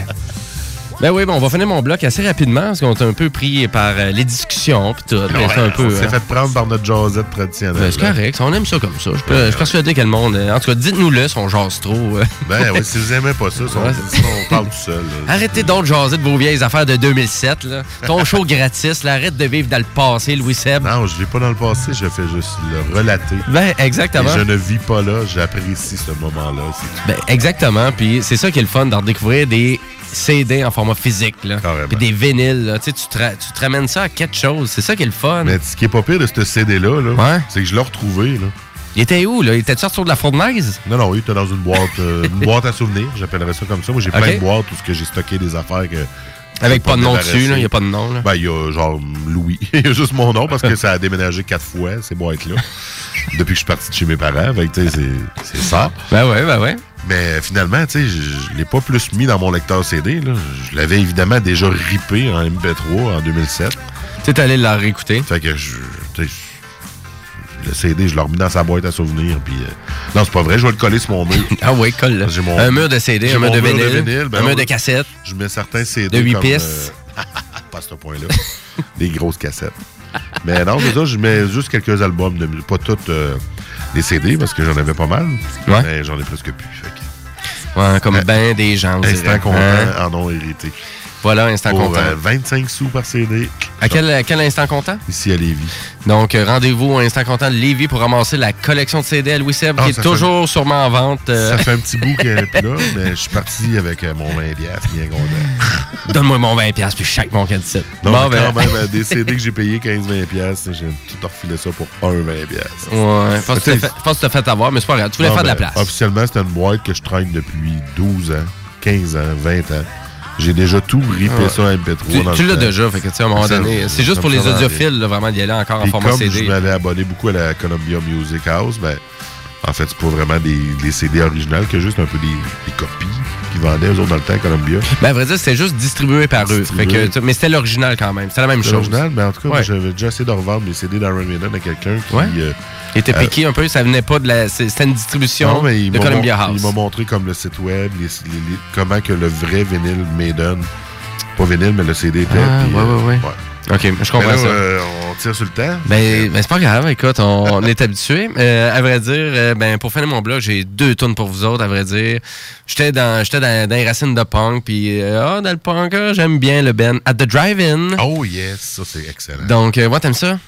Ben oui, ben on va finir mon bloc assez rapidement parce qu'on est un peu pris par euh, les discussions puis tout. Ouais, Ben, c'est un peu, on s'est hein. fait prendre par notre jazzette traditionnelle. Ben, c'est correct, on aime ça comme ça. Je peux- je suis persuadé que le monde. euh, En tout cas, dites-nous-le si on jase trop. euh. Ben oui, si vous aimez pas ça, si on, parle tout seul. là. Arrêtez donc de jaser de vos vieilles affaires de 2007. Là. Ton show gratis, là, arrête de vivre dans le passé, Louis Seb. Non, je vis pas dans le passé, je fais juste le relater. Ben, exactement. Et je ne vis pas là, j'apprécie ce moment-là. Ben, exactement. Puis c'est ça qui est le fun d'en découvrir des CD en format physique. Là. Puis des vinyles. là. Tu sais, tu te, tu te ramènes ça à quelque chose. C'est ça qui est le fun. Mais ce qui est pas pire de ce CD-là, là, c'est que je l'ai retrouvé. Là. Il était où, là? Il était sorti de la fournaise? Non, non, il était dans une boîte, euh, une boîte à souvenirs, j'appellerais ça comme ça. Moi, j'ai plein de boîtes où que j'ai stocké des affaires que. Avec pas de nom dessus, là. Il n'y a pas de nom, là. Ben, il y a genre Louis. Il y a juste mon nom parce que ça a déménagé quatre fois, ces boîtes-là. Depuis que je suis parti de chez mes parents. Fait que, c'est- ça. Ben ouais, ben ouais. Mais finalement, tu sais, je, je l'ai pas plus mis dans mon lecteur CD. Là. Je l'avais évidemment déjà ripé en MP3 en 2007. Tu es allé la réécouter. Fait que je, le CD, je l'ai remis dans sa boîte à souvenirs. Puis, euh, non, c'est pas vrai, je vais le coller sur mon mur. Ah oui, colle J'ai mon- Un mur de CD, j'ai un mur de vinyle, ben un non, mur de cassette. Je mets certains CD. De huit comme, pistes. euh, pas à ce point-là. Des grosses cassettes. Mais non, c'est ça, je mets juste quelques albums, de, pas toutes euh, des CD parce que j'en avais pas mal. Ouais. Mais j'en ai presque plus. Fait que, Ouais, comme ben des gens. Instant content Hein? en ont hérité. Voilà, instant Pour content. euh, 25 sous par CD. À quel, à quel instant content? Ici à Lévis. Donc, euh, rendez-vous au Instant Content de Lévis pour ramasser la collection de CD à Louis Seb, Ah, qui est toujours sûrement en vente. euh, Ça fait un petit bout qu'elle est plus là, mais je suis parti avec mon 20 piastres, bien content. Donne-moi mon 20$ puis chaque mon caddie. Non, Bon, mais quand ben- même, des CD que j'ai payé 15-20 piastres, j'ai tout refilé ça pour un 20 piastres. Ouais, je pense que tu t'as fait avoir, mais c'est pas grave. Tu voulais Non, faire de la ben, place. Officiellement, c'est une boîte que je traîne depuis 12 ans, 15 ans, 20 ans. J'ai déjà tout ripé Ouais. ça à MP3. Tu, dans le tu l'as déjà, fait que tu sais, à un moment donné, c'est juste pour les audiophiles, là, vraiment, d'y aller encore en format comme CD. je m'avais abonné beaucoup à la Columbia Music House, ben, en fait, c'est pas vraiment des, des CD originales, que juste un peu des, des copies qu'ils vendaient, eux autres, dans le temps, à Columbia. Ben, à vrai dire, c'était juste distribué par eux. Fait que, tu- mais c'était l'original quand même. C'était la même chose. original, mais en tout cas, Ouais. j'avais déjà essayé de revendre mes CD d'Iron Maiden à quelqu'un qui... Ouais. euh, Il était euh, piqué un peu, ça venait pas de la. C'était une distribution Non, mais il de Columbia House. Il m'a montré comme le site web, les- les- les- comment que le vrai vinyle Maiden, pas vinyle, mais le CD était. Ah, puis, ouais, euh, ouais, ouais. Ok, je comprends là, ça. euh, on tire sur le temps. Ben, ben c'est pas grave, écoute, on, on est habitué. Euh, à vrai dire, euh, ben pour finir mon blog, j'ai deux tonnes pour vous autres, à vrai dire. J'étais dans j'étais dans, dans les racines de punk, puis ah, dans le punk, ah, j'aime bien le Ben at the Drive-In. Oh yes, ça c'est excellent. Donc, ouais, t'aimes ça?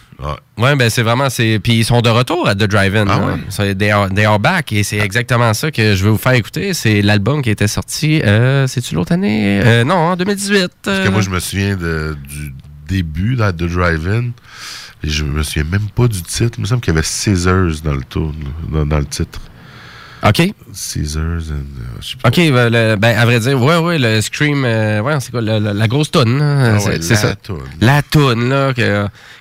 Ouais, ben c'est vraiment. c'est Puis ils sont de retour à The Drive-In. Ah là. ouais? C'est- They, are, They Are Back. Et c'est exactement ça que je vais vous faire écouter. C'est l'album qui était sorti. C'est-tu l'autre année? Non, en 2018. Parce que moi, je me souviens de- du début là, de Drive-In. Et je me souviens même pas du titre. Il me semble qu'il y avait Caesars dans le, tour, dans, dans le titre. OK. And. euh. OK, ben, le- ben, à vrai dire, ouais, ouais, le Scream, euh, ouais, c'est quoi, la, grosse toune, Ah c'est ouais, c'est la ça. toune. La toune, là,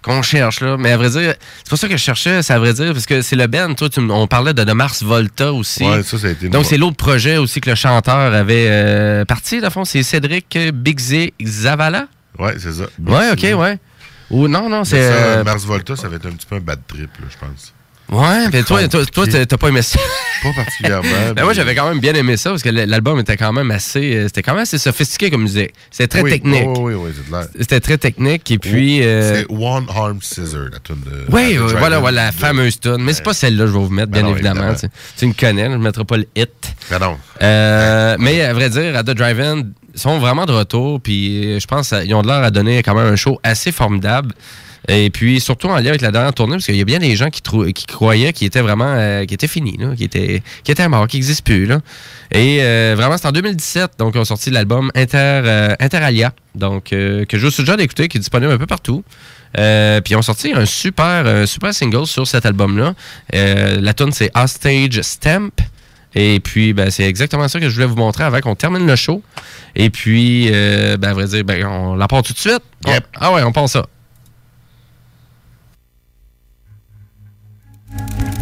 qu'on cherche, là. Mais à vrai dire, c'est pas ça que je cherchais, c'est à vrai dire, parce que c'est le Ben, toi, tu on parlait de, de Mars Volta aussi. Ouais, ça, ça a été Donc, c'est l'autre projet aussi que le chanteur avait euh, parti, dans le fond, c'est Cédric Bigzé Zavala? Ouais, c'est ça. Ouais, OK, ouais. Ou non, non, c'est... euh, Mars Volta, ça va être un petit peu un bad trip, là, je pense. Ouais, mais toi, toi, toi, t'as pas aimé ça. Pas particulièrement. Ben moi, j'avais quand même bien aimé ça parce que l'album était quand même assez, euh, c'était quand même assez sophistiqué comme musique. C'était très Oui, technique. Oui, oui, oui, c'est clair. C'était très technique et puis. euh, C'est One Arm Scissor, la tune de. oui, oui, voilà, voilà, la de- fameuse tune. Mais c'est pas celle-là que je vais vous mettre, Ben bien non, évidemment. évidemment. Tu, tu me connais, je ne mettrai pas le hit. Ben non. Euh, mais à vrai dire, à The Drive-In, ils sont vraiment de retour. Puis je pense qu'ils ont de l'air à donner quand même un show assez formidable. Et puis surtout en lien avec la dernière tournée, parce qu'il y a bien des gens qui, qui croyaient qu'il était vraiment euh, qu'il était fini, là, qu'il était, qu'il était mort, qu'il n'existe plus. Là. Et euh, vraiment, c'est en 2017, donc ont sorti l'album Inter, euh, Interalia, donc, euh, que je vous suggère d'écouter, qui est disponible un peu partout. Euh, puis ils ont sorti un super, un super single sur cet album-là. Euh, la tune c'est Hostage Stamp. Et puis, ben, c'est exactement ça que je voulais vous montrer avant qu'on termine le show. Et puis, euh, ben, à vrai dire, ben, on la part tout de suite. On- ah ouais, on pense ça. Thank you.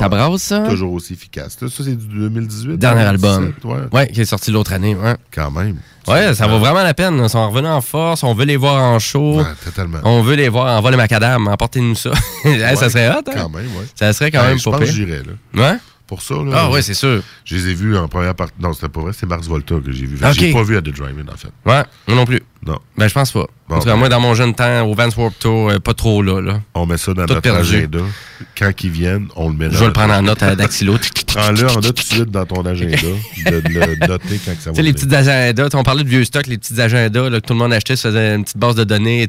Ça brasse, ça? Toujours aussi efficace. Là, ça, c'est du 2018. Dernier 2017, album. Ouais. Ouais, qui est sorti l'autre année. Ouais. Quand même. Ouais, ça vaut vraiment la peine. Ils sont revenus en force. On veut les voir en show. Ouais, totalement. On veut les voir en vol et macadam. Apportez-nous ça. Hey, ça serait hot, hein? Quand même, ouais. Ça serait quand Ouais, même je pas pense que pire. j'irais, là. Ouais? Pour ça, là. Ah ouais, c'est sûr. Je les ai vus en première partie. Non, c'était pas vrai. C'est Mars Volta que j'ai vu. Ok. J'ai pas vu à The Drive-In, en fait. Ouais, moi non plus. Non. Ben, je pense pas. Bon, en tout cas, moi, dans mon jeune temps, au Vans Warped Tour, euh, pas trop là. là. On met ça dans Tout notre perdu. agenda. Quand ils viennent, on le met dans Je vais le prendre en note à dactylo. Prends-le en note tout de suite dans ton agenda. de le noter quand ça va Tu sais, les petits agendas, on parlait de vieux stocks, les petits agendas là, que tout le monde achetait, ça faisait une petite base de données,